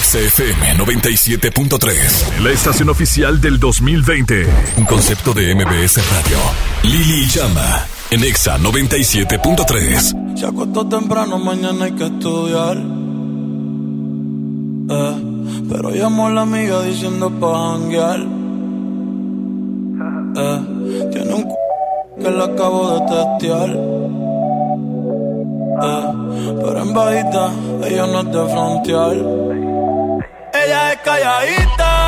XFM 97.3. La estación oficial del 2020. Un concepto de MBS Radio. Lili Llama. En EXA 97.3. Se acostó temprano, mañana hay que estudiar. Eh, pero llamó a la amiga diciendo pa' janguear. Eh, tiene un que la acabo de testear. Eh, pero en bajita, ella no es de frontear. Ella es calladita,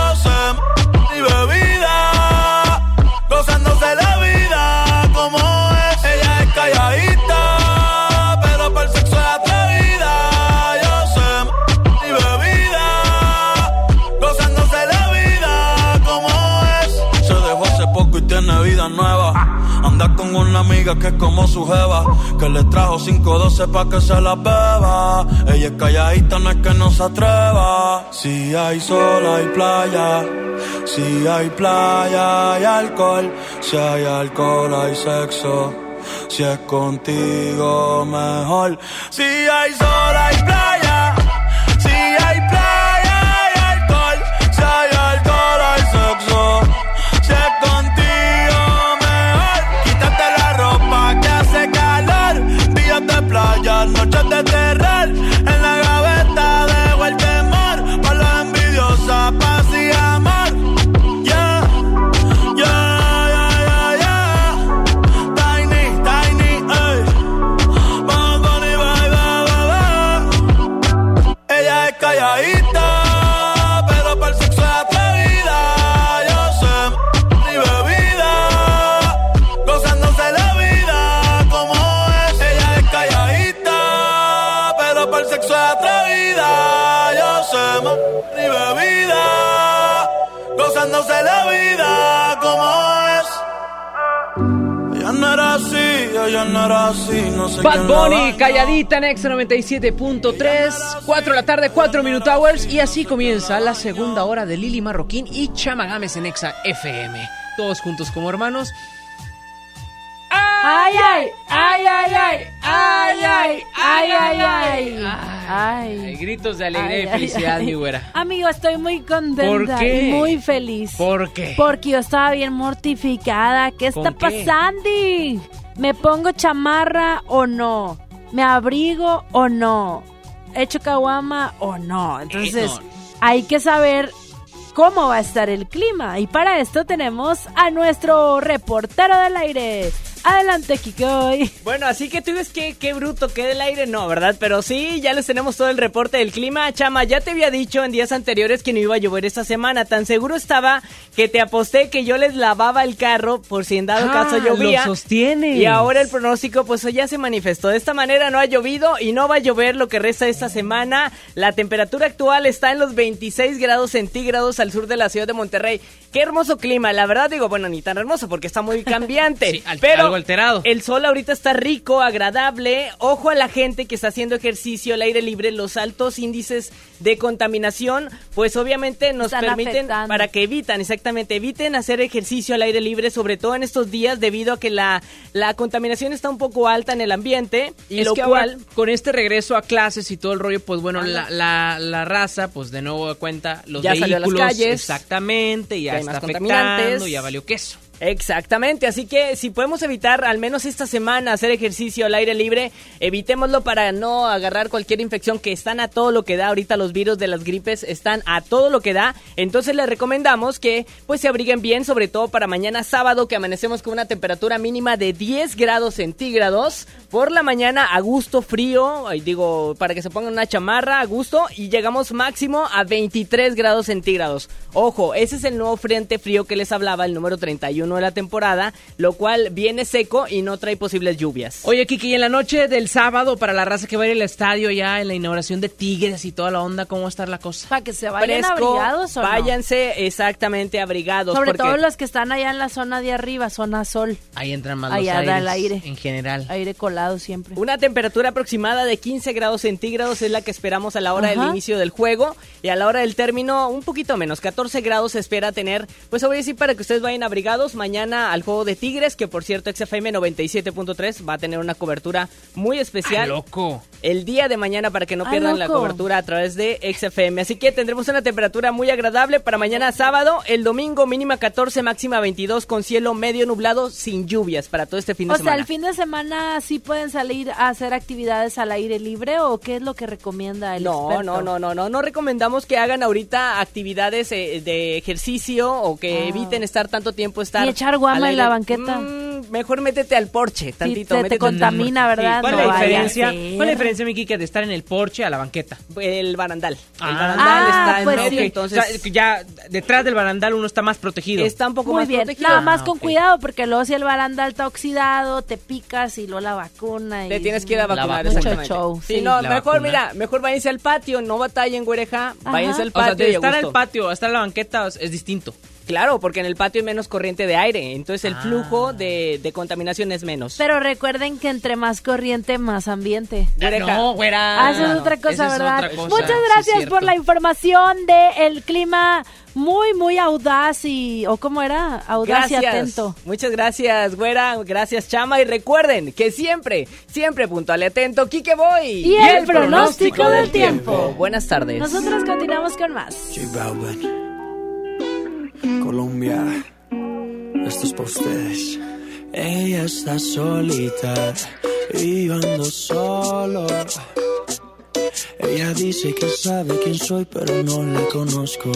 que es como su jeva, que le trajo 512 pa' que se la beba. Ella es calladita, no es que no se atreva. Si hay sol, hay playa. Si hay playa, hay alcohol. Si hay alcohol, hay sexo. Si es contigo, mejor. Si hay sol, hay playa. Gozándose la vida como es. Ella no era así, ella no era así, no sé Bad Bunny, calladita en Exa 97.3, 4 de la tarde, 4 Minute Hours. Y así comienza la segunda hora de Lili Marroquín y Chama Gámez en Exa FM. Todos juntos como hermanos. Ay, ay, ay, ay, ay, ay, ay, ay, ay, ay. Ay, gritos de alegría y felicidad, mi güera. Amigo, estoy muy contenta ¿Por qué? y muy feliz. ¿Por qué? Porque yo estaba bien mortificada. ¿Qué está pasando? ¿Me pongo chamarra o no? ¿Me abrigo o no? ¿Echo caguama o no? Entonces, hay que saber cómo va a estar el clima. Y para esto tenemos a nuestro reportero del aire. Adelante, Kikoy. Bueno, así que tú ves que qué bruto queda el aire, no, ¿verdad? Pero sí, ya les tenemos todo el reporte del clima. Chama, ya te había dicho en días anteriores que no iba a llover esta semana. Tan seguro estaba que te aposté que yo les lavaba el carro por si en dado Ah, caso llovía. lo sostienes. Y ahora el pronóstico, pues ya se manifestó. De esta manera no ha llovido y no va a llover lo que resta esta semana. La temperatura actual está en los 26 grados centígrados al sur de la ciudad de Monterrey. Qué hermoso clima, la verdad digo, bueno, ni tan hermoso porque está muy cambiante. Sí, al- pero algo alterado. el sol ahorita está rico, agradable. Ojo a la gente que está haciendo ejercicio al aire libre. Los altos índices de contaminación, pues obviamente nos Están permiten afectando. para que evitan, exactamente, eviten hacer ejercicio al aire libre, sobre todo en estos días debido a que la, la contaminación está un poco alta en el ambiente. Y es lo que cual... ahora, con este regreso a clases y todo el rollo, pues bueno, la, la, la raza, pues de nuevo cuenta, los Ya salió a las vehículos. calles. Exactamente, ya hay está más afectando, ya valió queso. Exactamente, así que si podemos evitar al menos esta semana hacer ejercicio al aire libre, evitémoslo para no agarrar cualquier infección que están a todo lo que da. Ahorita los virus de las gripes están a todo lo que da. Entonces les recomendamos que pues se abriguen bien, sobre todo para mañana sábado que amanecemos con una temperatura mínima de 10 grados centígrados. Por la mañana a gusto frío, digo, para que se pongan una chamarra a gusto y llegamos máximo a 23 grados centígrados. Ojo, ese es el nuevo frente frío que les hablaba, el número 31 1 de la temporada, lo cual viene seco y no trae posibles lluvias. Oye, Kiki, y en la noche del sábado, para la raza que va a ir al estadio ya en la inauguración de Tigres y toda la onda, ¿cómo va a estar la cosa? Para que se vayan Fresco, abrigados o no? váyanse exactamente abrigados. Sobre porque todo los que están allá en la zona de arriba, zona sol. Ahí entran más Allá los da aires el aire. en general. Aire colado siempre. Una temperatura aproximada de 15 grados centígrados es la que esperamos a la hora del inicio del juego y a la hora del término un poquito menos, 14 grados se espera tener. Pues voy a decir para que ustedes vayan abrigados mañana al juego de Tigres, que por cierto XFM 97.3 va a tener una cobertura muy especial. ¡Ay, loco! El día de mañana para que no ¡Ay, pierdan la cobertura a través de XFM. Así que tendremos una temperatura muy agradable para mañana sábado, el domingo mínima 14, máxima 22 con cielo medio nublado sin lluvias para todo este fin de O sea, semana. el fin de semana sí pueden salir a hacer actividades al aire libre o qué es lo que recomienda el No, experto? no, no, no, no, no recomendamos que hagan ahorita actividades eh, de ejercicio o que Ah. eviten estar tanto tiempo estar Ni echar guama en la banqueta. Mm, mejor métete al porche tantito, te- te métete contamina, ¿verdad? ¿Cuál No la diferencia, mi Kike, de estar en el porche a la banqueta? El barandal. Ah. el barandal Ah, está en pues medio, sí. entonces O sea, ya detrás del barandal uno está más protegido. está un poco Muy más bien, protegido. nada más Ah, con cuidado porque luego si el barandal está oxidado, te picas y luego la vacuna. Y Te tienes que ir a La vacunar, vacuna. exactamente. Mucho show, sí, sí. no, La mejor, vacuna. mira, mejor váyanse al patio, no batallen, güereja, váyanse al O sea, patio de y estar el patio a estar en la banqueta es distinto. Claro, porque en el patio hay menos corriente de aire, entonces el Ah. flujo de, de contaminación es menos. Pero recuerden que entre más corriente, más ambiente. Güereja. No, güera. Ah, eso es otra cosa, ¿verdad? otra cosa, Muchas gracias por la información de el clima muy, muy audaz y... ¿O cómo era? Audaz y atento. Muchas gracias, güera. Gracias, chama. Y recuerden que siempre, siempre puntual y atento, Kike Boy. Y el pronóstico del tiempo. Buenas tardes. Nosotros continuamos con más. J Balvin. Colombia. Esto es para ustedes. Ella está solita y yo ando solo. Ella dice que sabe quién soy, pero no la conozco.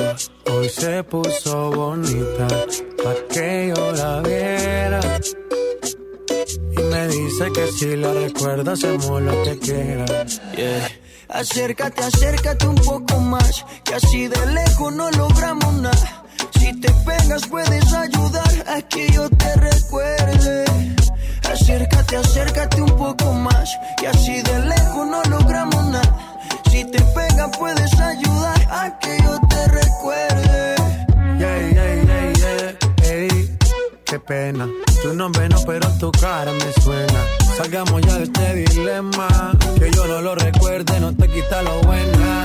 Hoy se puso bonita pa' que yo la viera. Y me dice que si la recuerda hacemos lo que quiera. Yeah. Acércate, acércate un poco más, que así de lejos no logramos nada. Si te pegas puedes ayudar a que yo te recuerde. Acércate, acércate un poco más, que así de lejos no logramos nada. Si te pegas puedes ayudar a que yo te recuerde. Yeah, yeah, yeah, yeah. Ey, qué pena. Tu nombre no, pero tu cara me suena. Salgamos ya de este dilema. Que yo no lo recuerde, no te quita lo buena.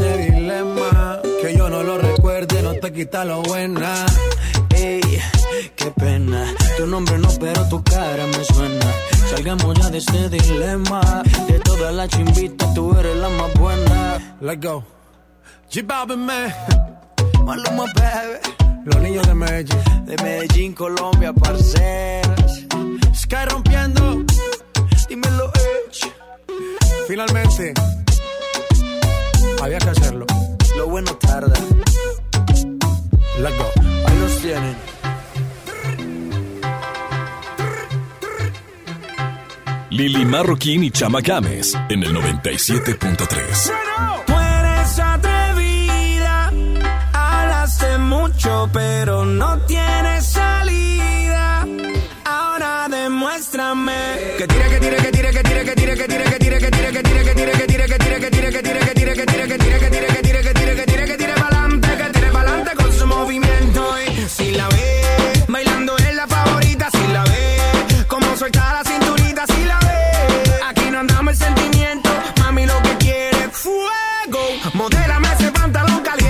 quita lo buena. Ey, qué pena. Tu nombre no, pero tu cara me suena. Salgamos ya de este dilema. De todas las chimbitas, tú eres la más buena. Let's go. G Balvin, man. Maluma, baby. Los niños de Medellín. De Medellín, Colombia, parceras. Sky rompiendo. Dímelo, Edge. Finalmente. Había que hacerlo. Lo bueno tarda. Let's go. Ahí los tienen. Lili Marroquín y Chama Games en el 97.3. Tú eres atrevida, hablaste mucho, pero no tienes salida. Ahora demuéstrame que tira, que tira. Mami, lo que quiere es fuego. Modérame ese pantalón caliente.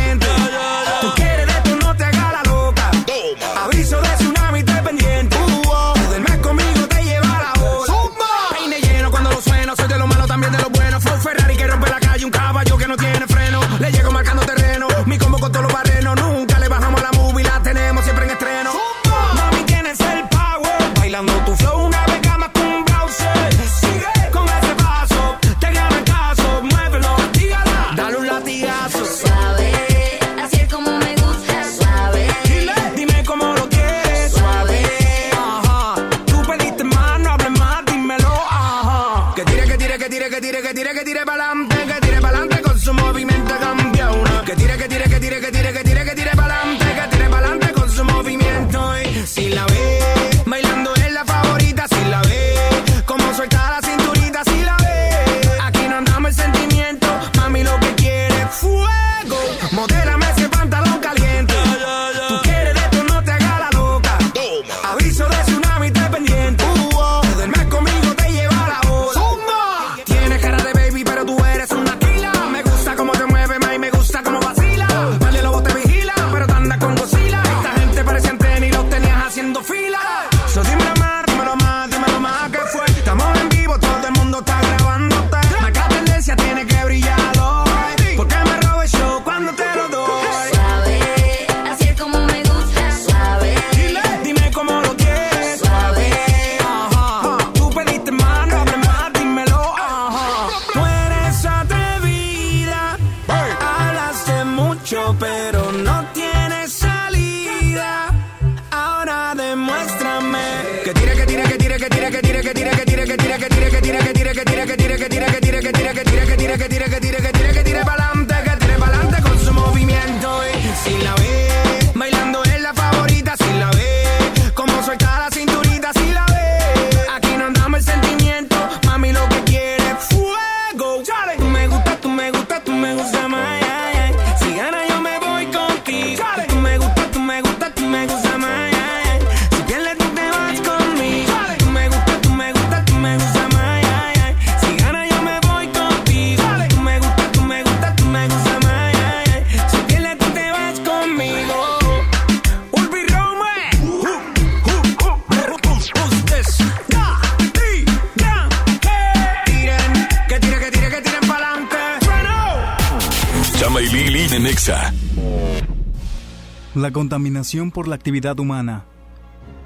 por la actividad humana,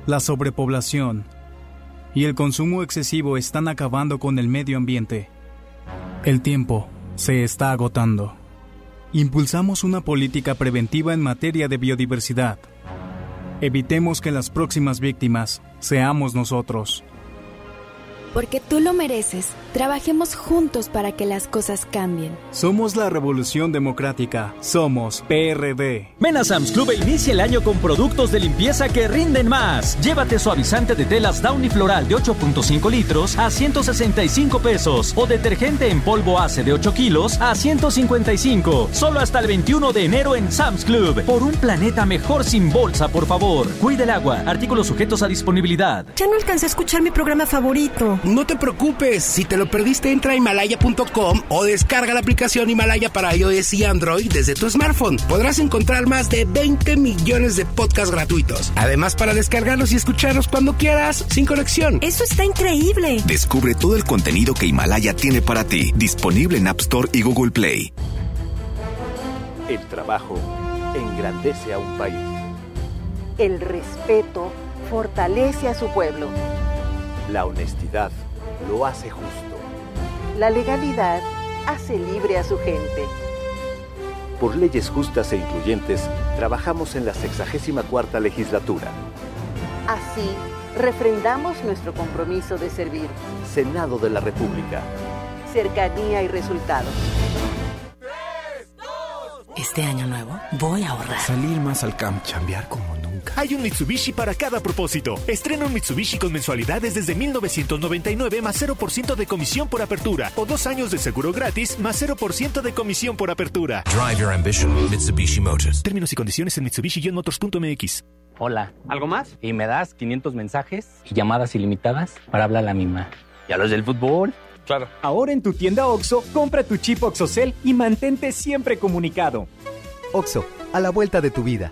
la sobrepoblación y el consumo excesivo están acabando con el medio ambiente. El tiempo se está agotando. Impulsamos una política preventiva en materia de biodiversidad. Evitemos que las próximas víctimas seamos nosotros. Porque tú lo mereces. Trabajemos juntos para que las cosas cambien. Somos la Revolución Democrática. Somos PRD. Ven a Sam's Club e inicia el año con productos de limpieza que rinden más. Llévate suavizante de telas Downy Floral de 8.5 litros a 165 pesos o detergente en polvo ACE de 8 kilos a 155. Solo hasta el 21 de enero en Sam's Club. Por un planeta mejor sin bolsa, por favor. Cuida el agua. Artículos sujetos a disponibilidad. Ya no alcancé a escuchar mi programa favorito. No te preocupes, si te lo perdiste, entra a himalaya.com o descarga la aplicación Himalaya para iOS y Android desde tu smartphone. Podrás encontrar más de 20 millones de podcasts gratuitos. Además, para descargarlos y escucharlos cuando quieras, sin conexión. Eso está increíble. Descubre todo el contenido que Himalaya tiene para ti, disponible en App Store y Google Play. El trabajo engrandece a un país. El respeto fortalece a su pueblo. La honestidad lo hace justo. La legalidad hace libre a su gente. Por leyes justas e incluyentes, trabajamos en la 64 legislatura. Así, refrendamos nuestro compromiso de servir. Senado de la República. Cercanía y resultados. Este año nuevo voy a ahorrar. Salir más al camp, chambear como. Hay un Mitsubishi para cada propósito. Estrena un Mitsubishi con mensualidades desde 1999 más 0% de comisión por apertura o dos años de seguro gratis más 0% de comisión por apertura. Drive your ambition, Mitsubishi Motors. Términos y condiciones en Mitsubishi-motors.mx. Hola, ¿algo más? Y me das 500 mensajes y llamadas ilimitadas para hablar a la misma. ¿Y a los del fútbol? Claro. Ahora en tu tienda OXO, compra tu chip OXOCEL y mantente siempre comunicado. OXO, a la vuelta de tu vida.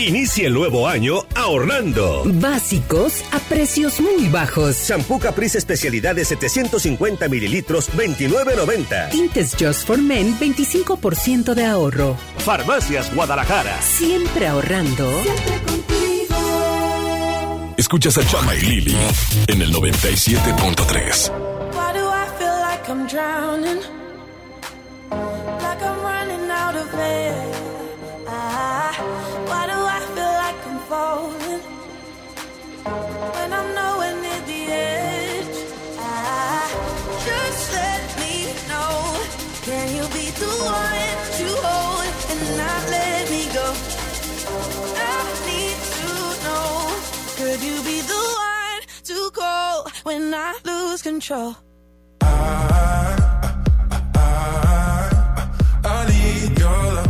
Inicia el nuevo año ahorrando. Básicos a precios muy bajos. Shampoo Caprice especialidad de 750 mililitros, 29.90. Tintes Just for Men, 25% de ahorro. Farmacias Guadalajara. Siempre ahorrando. Siempre contigo. Escuchas a Chama y Lili en el 97.3. Why do I feel like I'm falling? When I'm nowhere near the edge. Just let me know. Can you be the one to hold and not let me go? I need to know. Could you be the one to call when I lose control? I need your love.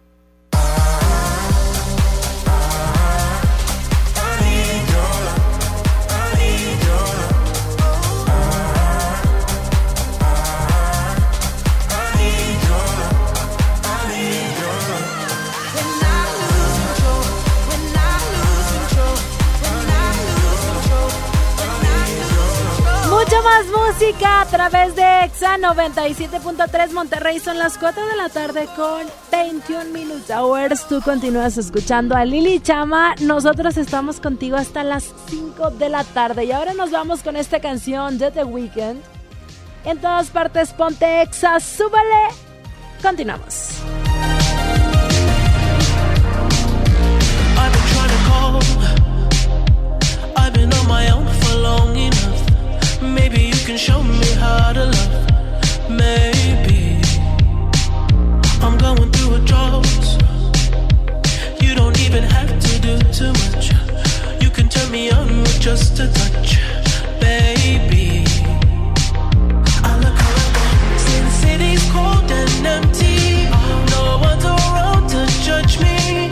Más música a través de EXA 97.3 Monterrey. Son las 4 de la tarde con 21 minutos. Hours. Tú continúas escuchando a Lili Chama. Nosotros estamos contigo hasta las 5 de la tarde. Y ahora nos vamos con esta canción de The Weeknd. En todas partes, ponte EXA, súbale. Continuamos. I've been on my own for long. Maybe you can show me how to love. Maybe I'm going through a drought. You don't even have to do too much. You can turn me on with just a touch, baby. I look around. Since city's cold and empty, no one's around to judge me.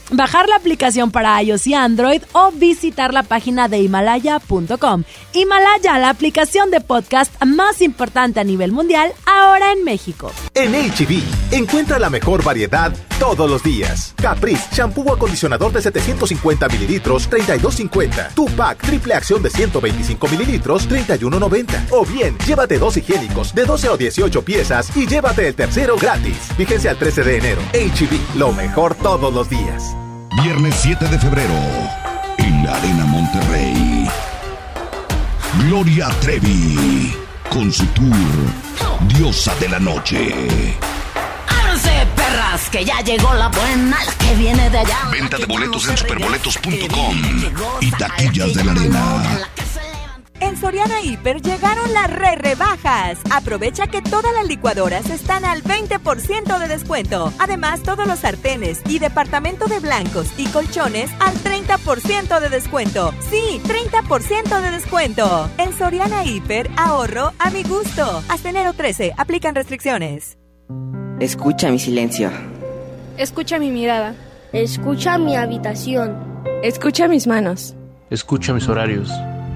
bajar la aplicación para iOS y Android o visitar la página de himalaya.com. Himalaya, la aplicación de podcast más importante a nivel mundial, ahora en México. En HB, encuentra la mejor variedad todos los días. Caprice, shampoo o acondicionador de 750 mililitros, 32.50. Tupac, triple acción de 125 mililitros, 31.90. O bien, llévate dos higiénicos de 12 o 18 piezas y llévate el tercero gratis. Fíjense al 13 de enero. HB, lo mejor todos los días. Viernes 7 de febrero, en la Arena Monterrey. Gloria Trevi, con su tour Diosa de la Noche. Ábranse, perras, que ya llegó la buena, la que viene de allá. Venta de boletos en superboletos.com y taquillas de la Arena. En Soriana Hiper llegaron las re rebajas. Aprovecha que todas las licuadoras están al 20% de descuento. Además, todos los sartenes y departamento de blancos y colchones al 30% de descuento. Sí, 30% de descuento. En Soriana Hiper, ahorro a mi gusto. Hasta enero 13, aplican restricciones. Escucha mi silencio. Escucha mi mirada. Escucha mi habitación. Escucha mis manos. Escucha mis horarios.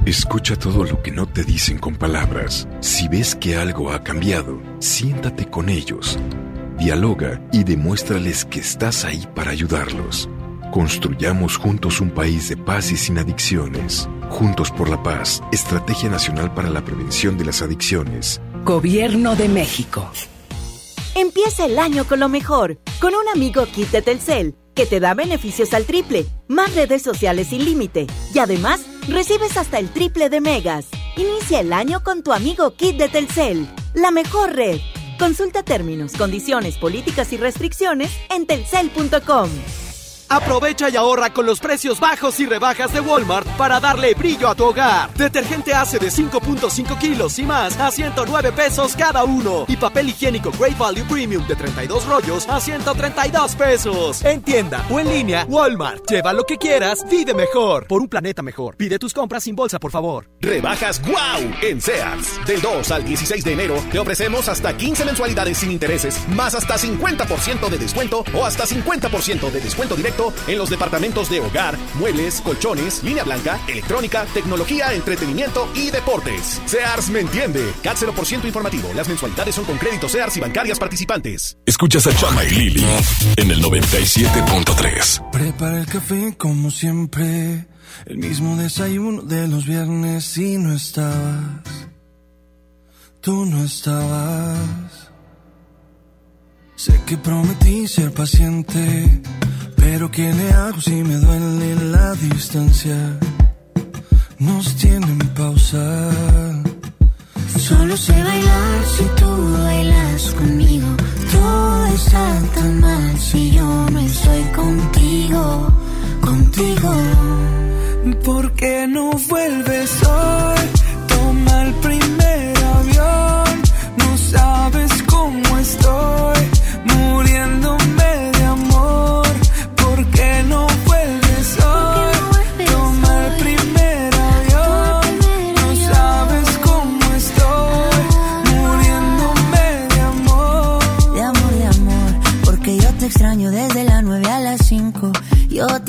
Escucha todo lo que no te dicen con palabras. Si ves que algo ha cambiado, siéntate con ellos. Dialoga y demuéstrales que estás ahí para ayudarlos. Construyamos juntos un país de paz y sin adicciones. Juntos por la paz, Estrategia Nacional para la Prevención de las Adicciones. Gobierno de México. Empieza el año con lo mejor, con un amigo kit de Telcel, que te da beneficios al triple, más redes sociales sin límite, y además recibes hasta el triple de megas. Inicia el año con tu amigo kit de Telcel, la mejor red. Consulta términos, condiciones, políticas y restricciones en telcel.com. Aprovecha y ahorra con los precios bajos y rebajas de Walmart para darle brillo a tu hogar. Detergente ACE de 5.5 kilos y más a 109 pesos cada uno. Y papel higiénico Great Value Premium de 32 rollos a 132 pesos. En tienda o en línea, Walmart. Lleva lo que quieras, vive mejor. Por un planeta mejor. Pide tus compras sin bolsa, por favor. Rebajas wow en Sears. Del 2 al 16 de enero te ofrecemos hasta 15 mensualidades sin intereses, más hasta 50% de descuento o hasta 50% de descuento directo en los departamentos de hogar, muebles, colchones, línea blanca, electrónica, tecnología, entretenimiento y deportes. Sears me entiende. CAT 0% informativo. Las mensualidades son con créditos Sears y bancarias participantes. Escuchas a Chama y Lili en el 97.3. Prepara el café como siempre. El mismo desayuno de los viernes y no estabas. Tú no estabas. Sé que prometí ser paciente, pero ¿qué le hago si me duele la distancia? Nos tienen pausa. Solo sé bailar si tú bailas conmigo. Todo está tan mal si yo no estoy contigo, contigo. ¿Por qué no vuelves hoy?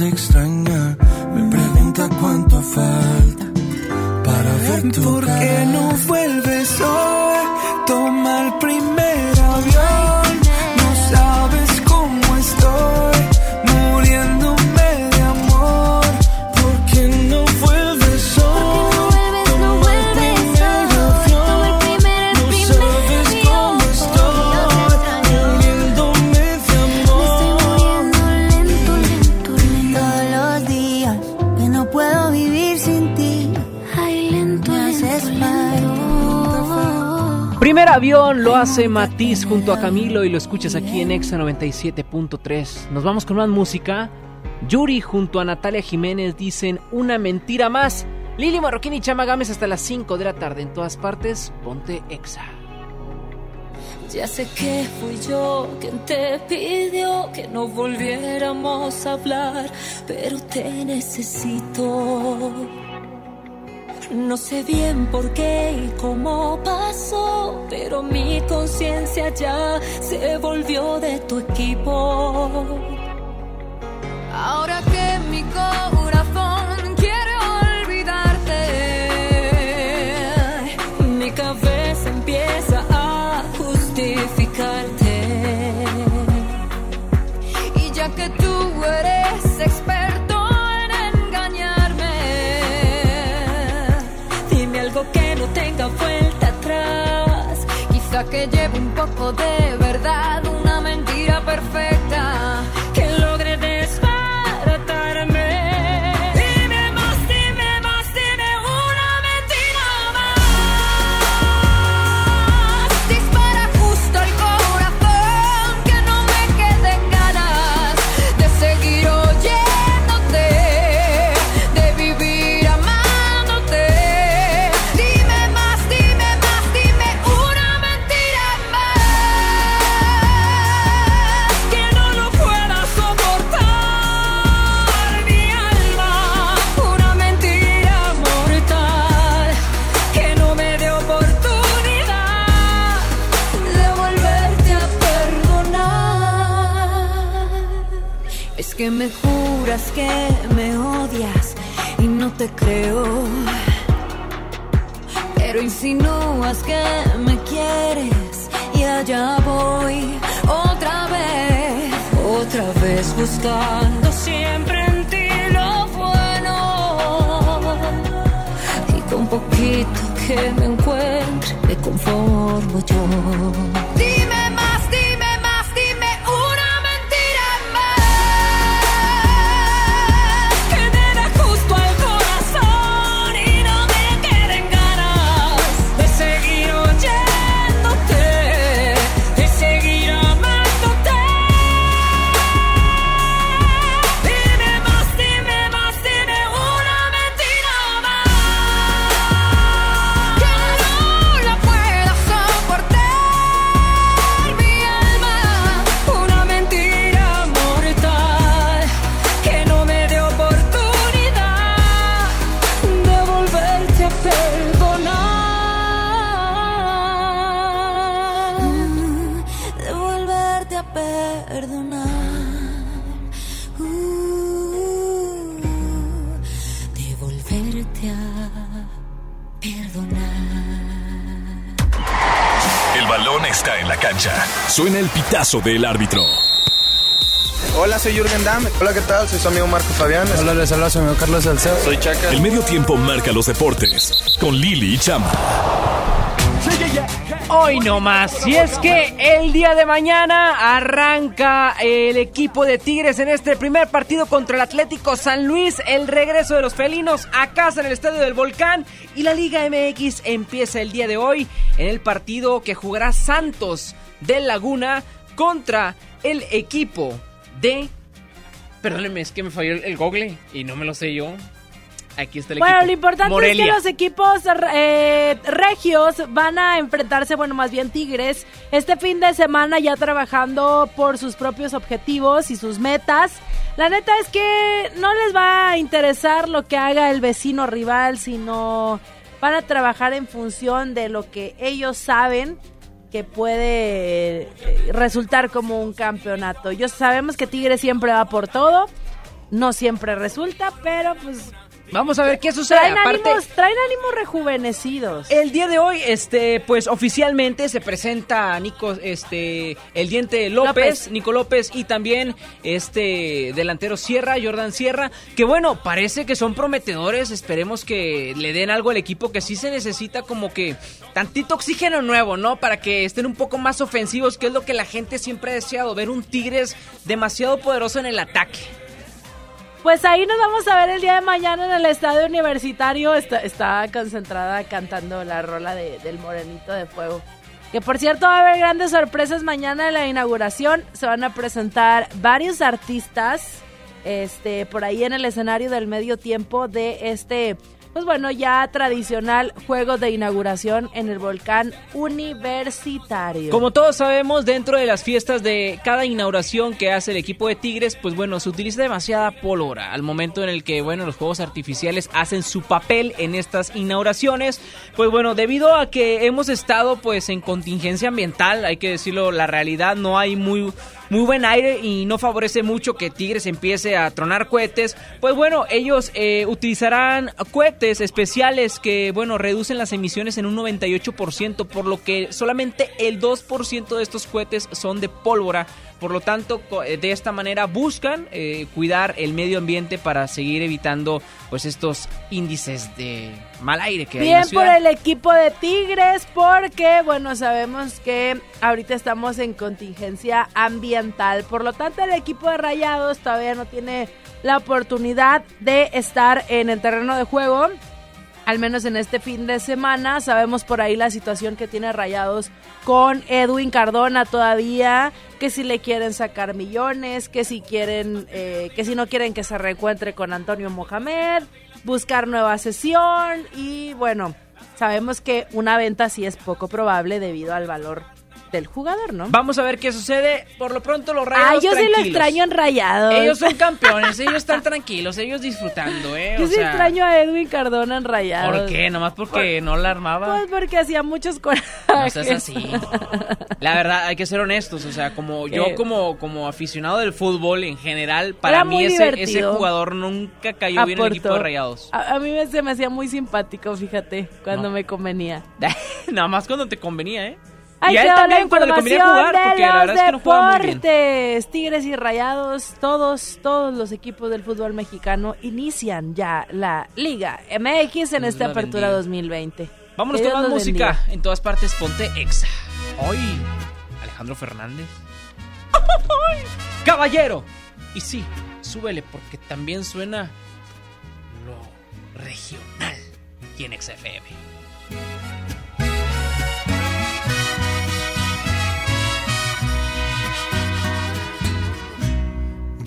Te extraña. Me pregunta cuánto falta para ver tu ¿Por qué cara. no vuelves lo hace Matiz junto a Camilo y lo escuchas aquí en Exa 97.3. Nos vamos con más música. Yuri junto a Natalia Jiménez dicen una mentira más. Lili Marroquín y Chama Gámez hasta las 5 de la tarde en todas partes. Ponte Exa. Ya sé que fui yo quien te pidió que no volviéramos a hablar, pero te necesito. No sé bien por qué y cómo pasó, pero mi conciencia ya se volvió de tu equipo. Ahora que mi corazón que lleve un poco de verdad, una mentira perfecta te creo. Pero insinúas que me quieres y allá voy otra vez, otra vez buscando siempre en ti lo bueno. Y con poquito que me encuentre me conformo yo. Cancha. Suena el pitazo del árbitro. Hola, soy Jürgen Damm. Hola, ¿qué tal? Soy su amigo Marco Fabián. Hola, les habla su amigo Carlos Salcedo. Soy Chaca. El medio tiempo marca los deportes con Lili y Chama. Hoy no más. Y es que el día de mañana arranca el equipo de Tigres en este primer partido contra el Atlético San Luis. El regreso de los felinos a casa en el Estadio del Volcán. Y la Liga MX empieza el día de hoy en el partido que jugará Santos del Laguna contra el equipo de... Perdónenme, es que me falló el, el google y no me lo sé yo. Aquí está el Bueno, equipo. lo importante Morelia. es que los equipos eh, regios van a enfrentarse, bueno, más bien Tigres, este fin de semana ya trabajando por sus propios objetivos y sus metas. La neta es que no les va a interesar lo que haga el vecino rival, sino van a trabajar en función de lo que ellos saben que puede eh, resultar como un campeonato. Yo sabemos que Tigres siempre va por todo. no siempre resulta, pero pues Vamos a ver qué sucede. traen Aparte, ánimos, traen ánimos rejuvenecidos. El día de hoy, este, pues oficialmente se presenta Nico, este, el diente López, López. Nico López y también este delantero Sierra, Jordan Sierra, que bueno, parece que son prometedores. Esperemos que le den algo al equipo que sí se necesita como que tantito oxígeno nuevo, ¿no? Para que estén un poco más ofensivos, que es lo que la gente siempre ha deseado, ver un Tigres demasiado poderoso en el ataque. Pues ahí nos vamos a ver el día de mañana en el estadio universitario. Está, concentrada cantando la rola de- del Morenito de Fuego. Que por cierto va a haber grandes sorpresas mañana en la inauguración. Se van a presentar varios artistas este, por ahí en el escenario del medio tiempo de este, pues bueno, ya tradicional juego de inauguración en el volcán universitario. Como todos sabemos, dentro de las fiestas de cada inauguración que hace el equipo de Tigres, pues bueno, se utiliza demasiada pólvora al momento en el que, bueno, los juegos artificiales hacen su papel en estas inauguraciones. Pues bueno, debido a que hemos estado pues en contingencia ambiental, hay que decirlo, la realidad no hay muy muy buen aire y no favorece mucho que Tigres empiece a tronar cohetes. Pues bueno, ellos eh, utilizarán cohetes especiales que, bueno, reducen las emisiones en un 98%, por lo que solamente el 2% de estos cohetes son de pólvora. Por lo tanto, eh, de esta manera buscan eh, cuidar el medio ambiente para seguir evitando pues estos índices de mal aire que hay en la Bien por el equipo de Tigres porque, bueno, sabemos que ahorita estamos en contingencia ambiental. Por lo tanto, el equipo de Rayados todavía no tiene la oportunidad de estar en el terreno de juego. Al menos en este fin de semana. Sabemos por ahí la situación que tiene Rayados con Edwin Cardona todavía. Que si le quieren sacar millones, que si quieren, eh, que si no quieren que se reencuentre con Antonio Mohamed, buscar nueva sesión y bueno, sabemos que una venta sí es poco probable debido al valor del jugador, ¿no? Vamos a ver qué sucede. Por lo pronto los rayados Ah, yo sí lo extraño en Rayados. Ellos son campeones, ellos están tranquilos, ellos disfrutando, ¿eh? Yo o sí sea, extraño a Edwin Cardona en Rayados. ¿Por qué? Nomás porque no la armaba. Pues porque hacía muchos corajes. No seas así. La verdad, hay que ser honestos. O sea, como yo ¿Qué? como, como aficionado del fútbol en general, para Era mí ese, jugador nunca cayó bien en el equipo de. Rayados. A, a mí se me hacía muy simpático, fíjate, cuando No. me convenía. Nada más cuando te convenía, ¿eh? Ahí y a él también cuando le información jugar, porque la verdad es que no jugaba muy bien. Tigres y Rayados, todos, todos los equipos del fútbol mexicano inician ya la Liga MX en esta apertura bendiga. 2020. Vámonos con más música. bendiga. En todas partes, ponte exa. Hoy, Alejandro Fernández. Caballero. Y sí, súbele porque también suena lo regional aquí en XFM.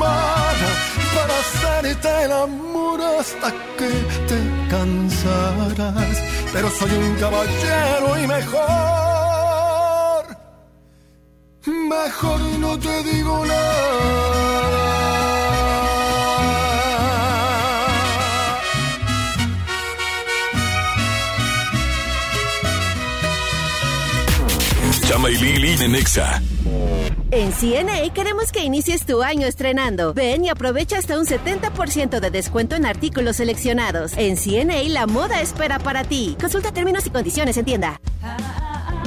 Para hacerte el amor hasta que te cansarás. Pero soy un caballero y mejor, mejor no te digo nada. Chama y Lili de Nexa. En CNA queremos que inicies tu año estrenando. Ven y aprovecha hasta un 70% de descuento en artículos seleccionados. En CNA la moda espera para ti. Consulta términos y condiciones en tienda.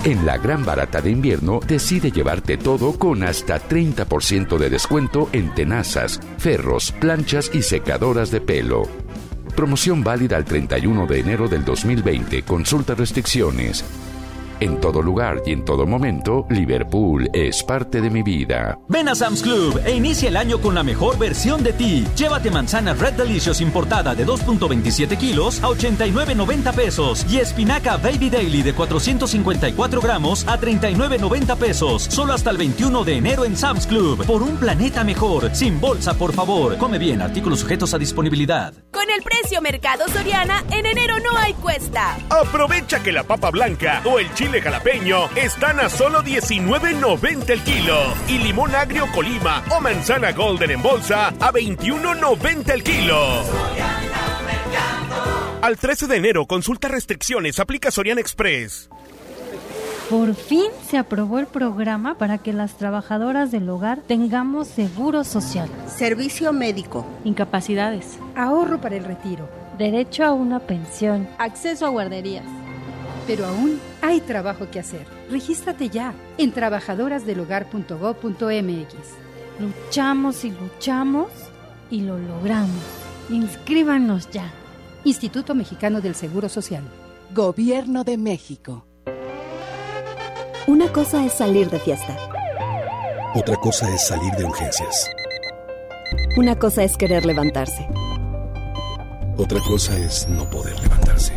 En la gran barata de invierno, decide llevarte todo con hasta 30% de descuento en tenazas, ferros, planchas y secadoras de pelo. Promoción válida al 31 de enero del 2020. Consulta restricciones. En todo lugar y en todo momento, Liverpool es parte de mi vida. Ven a Sam's Club e inicia el año con la mejor versión de ti. Llévate manzana Red Delicious importada de 2.27 kilos a 89.90 pesos y espinaca Baby Daily de 454 gramos a 39.90 pesos. Solo hasta el 21 de enero en Sam's Club. Por un planeta mejor. Sin bolsa, por favor. Come bien. Artículos sujetos a disponibilidad. Con el precio Mercado Soriana, en enero no hay cuesta. Aprovecha que la papa blanca o el chile jalapeño están a solo 19.90 el kilo. Y limón agrio Colima o manzana golden en bolsa a 21.90 el kilo. Al 13 de enero, consulta restricciones, aplica Soriana Express. Por fin se aprobó el programa para que las trabajadoras del hogar tengamos seguro social, servicio médico, incapacidades, ahorro para el retiro, derecho a una pensión, acceso a guarderías. Pero aún hay trabajo que hacer. Regístrate ya en trabajadorasdelhogar.gov.mx. Luchamos y luchamos y lo logramos. Inscríbanos ya. Instituto Mexicano del Seguro Social. Gobierno de México. Una cosa es salir de fiesta. Otra cosa es salir de urgencias. Una cosa es querer levantarse. Otra cosa es no poder levantarse.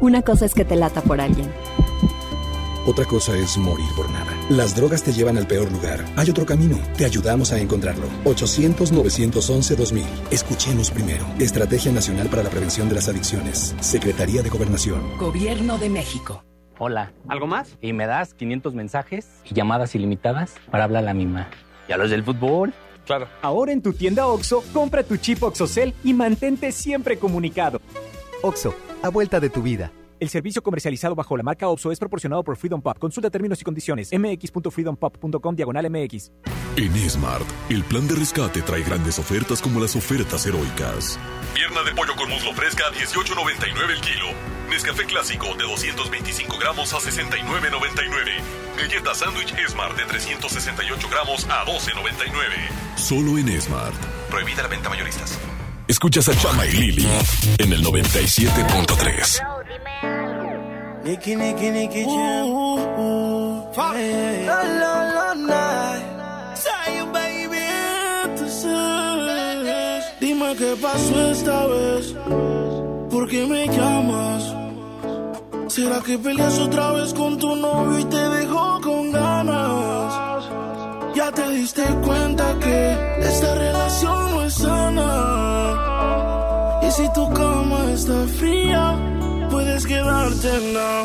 Una cosa es que te lata por alguien. Otra cosa es morir por nada. Las drogas te llevan al peor lugar. Hay otro camino. Te ayudamos a encontrarlo. 800-911-2000. Escuchemos primero. Estrategia Nacional para la Prevención de las Adicciones. Secretaría de Gobernación. Gobierno de México. Hola. ¿Algo más? Y me das 500 mensajes y llamadas ilimitadas para hablar a la misma. ¿Y a los del fútbol? Claro. Ahora en tu tienda OXO, compra tu chip OXOCEL y mantente siempre comunicado. OXO, a vuelta de tu vida. El servicio comercializado bajo la marca OPSO es proporcionado por Freedom Pop. Consulta términos y condiciones. mx.freedompop.com diagonal mx. En Smart, el plan de rescate trae grandes ofertas como las ofertas heroicas. Pierna de pollo con muslo fresca a 18.99 el kilo. Nescafé clásico de 225 gramos a 69.99. Galleta sándwich Smart de 368 gramos a 12.99. Solo en Smart. Prohibida la venta mayoristas. Escuchas a Chama y Lili en el 97.3. Nicky, Nicky, Nicky Jam. La, la, la, night. Say you, baby, entonces. Dime qué pasó esta vez. ¿Por qué me llamas? ¿Será que peleas otra vez con tu novio y te dejó con ganas? Ya te diste cuenta que esta relación no es sana. Si tu cama está fría, puedes quedarte en la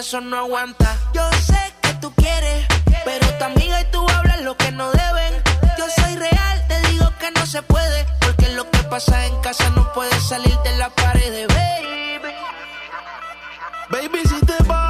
corazón no aguanta. Yo sé que tú quieres, pero tu amiga y tú hablas lo que no deben. Yo soy real, te digo que no se puede, porque lo que pasa en casa no puede salir de la pared, baby. Baby, si te vas.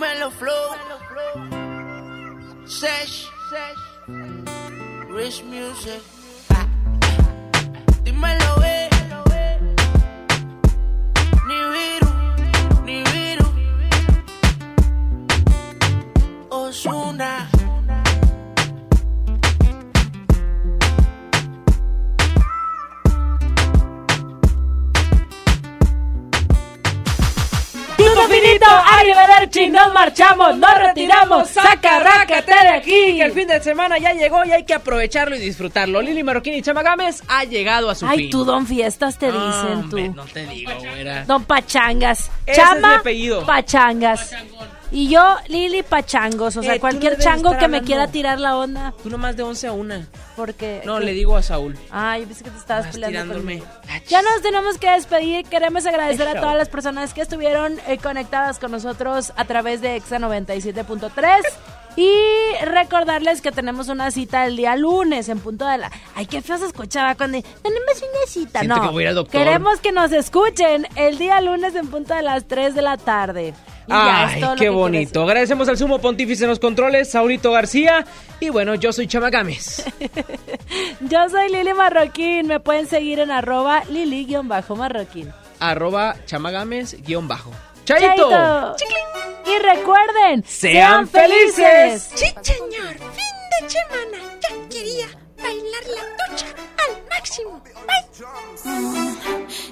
Melo Flow. Sesh. Rich Music. Dímelo, eh. Ni viru, ni viru. Osuna. Tuto finito, arrivederci, nos marchamos, nos retiramos, saca, rácate de aquí. Que el fin de semana ya llegó y hay que aprovecharlo y disfrutarlo. Lili Marroquín y Chama Gámez ha llegado a su Ay, fin. tú, don Fiestas, te dicen Hombre, tú. no te digo, güera. Don Pachangas. Ese es mi Chama apellido. Pachangas. Y yo, Lili Pachangos. O sea, Eh, cualquier no chango que me quiera tirar la onda. Tú nomás de 11 a 1. Porque. No, ¿qué? le digo a Saúl. Ay, yo pensé que te estabas peleando tirándome. Ya nos tenemos que despedir. Queremos agradecer a todas las personas que estuvieron eh, conectadas con nosotros a través de Exa 97.3. Y recordarles que tenemos una cita el día lunes en punto de la... Ay, qué feo se escuchaba cuando... Tenemos una cita. Siento no, que voy a ir al doctor. queremos que nos escuchen el día lunes en punto de las 3 de la tarde. Ay, qué que bonito. Agradecemos al sumo pontífice en los controles, Saurito García. Y bueno, yo soy Chama Gámez. Yo soy Lili Marroquín. Me pueden seguir en arroba Lili-Marroquín. arroba Chama Gámez guion bajo. ¡Chaito! ¡Chaito! Y recuerden, ¡Sean felices! Sí, señor. Fin de semana. Ya quería bailar la ducha al máximo. Bye.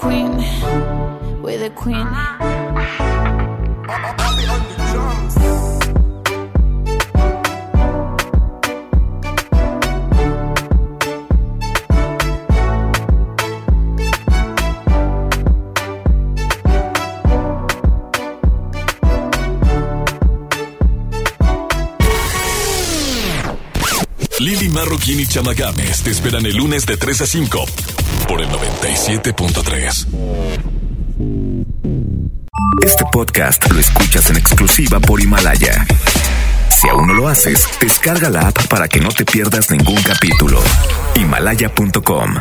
Queen, we're the Queen. Lili Marroquín y te esperan el lunes de 3 a 5 por el 97.3. Este podcast lo escuchas en exclusiva por Himalaya. Si aún no lo haces, descarga la app para que no te pierdas ningún capítulo. Himalaya.com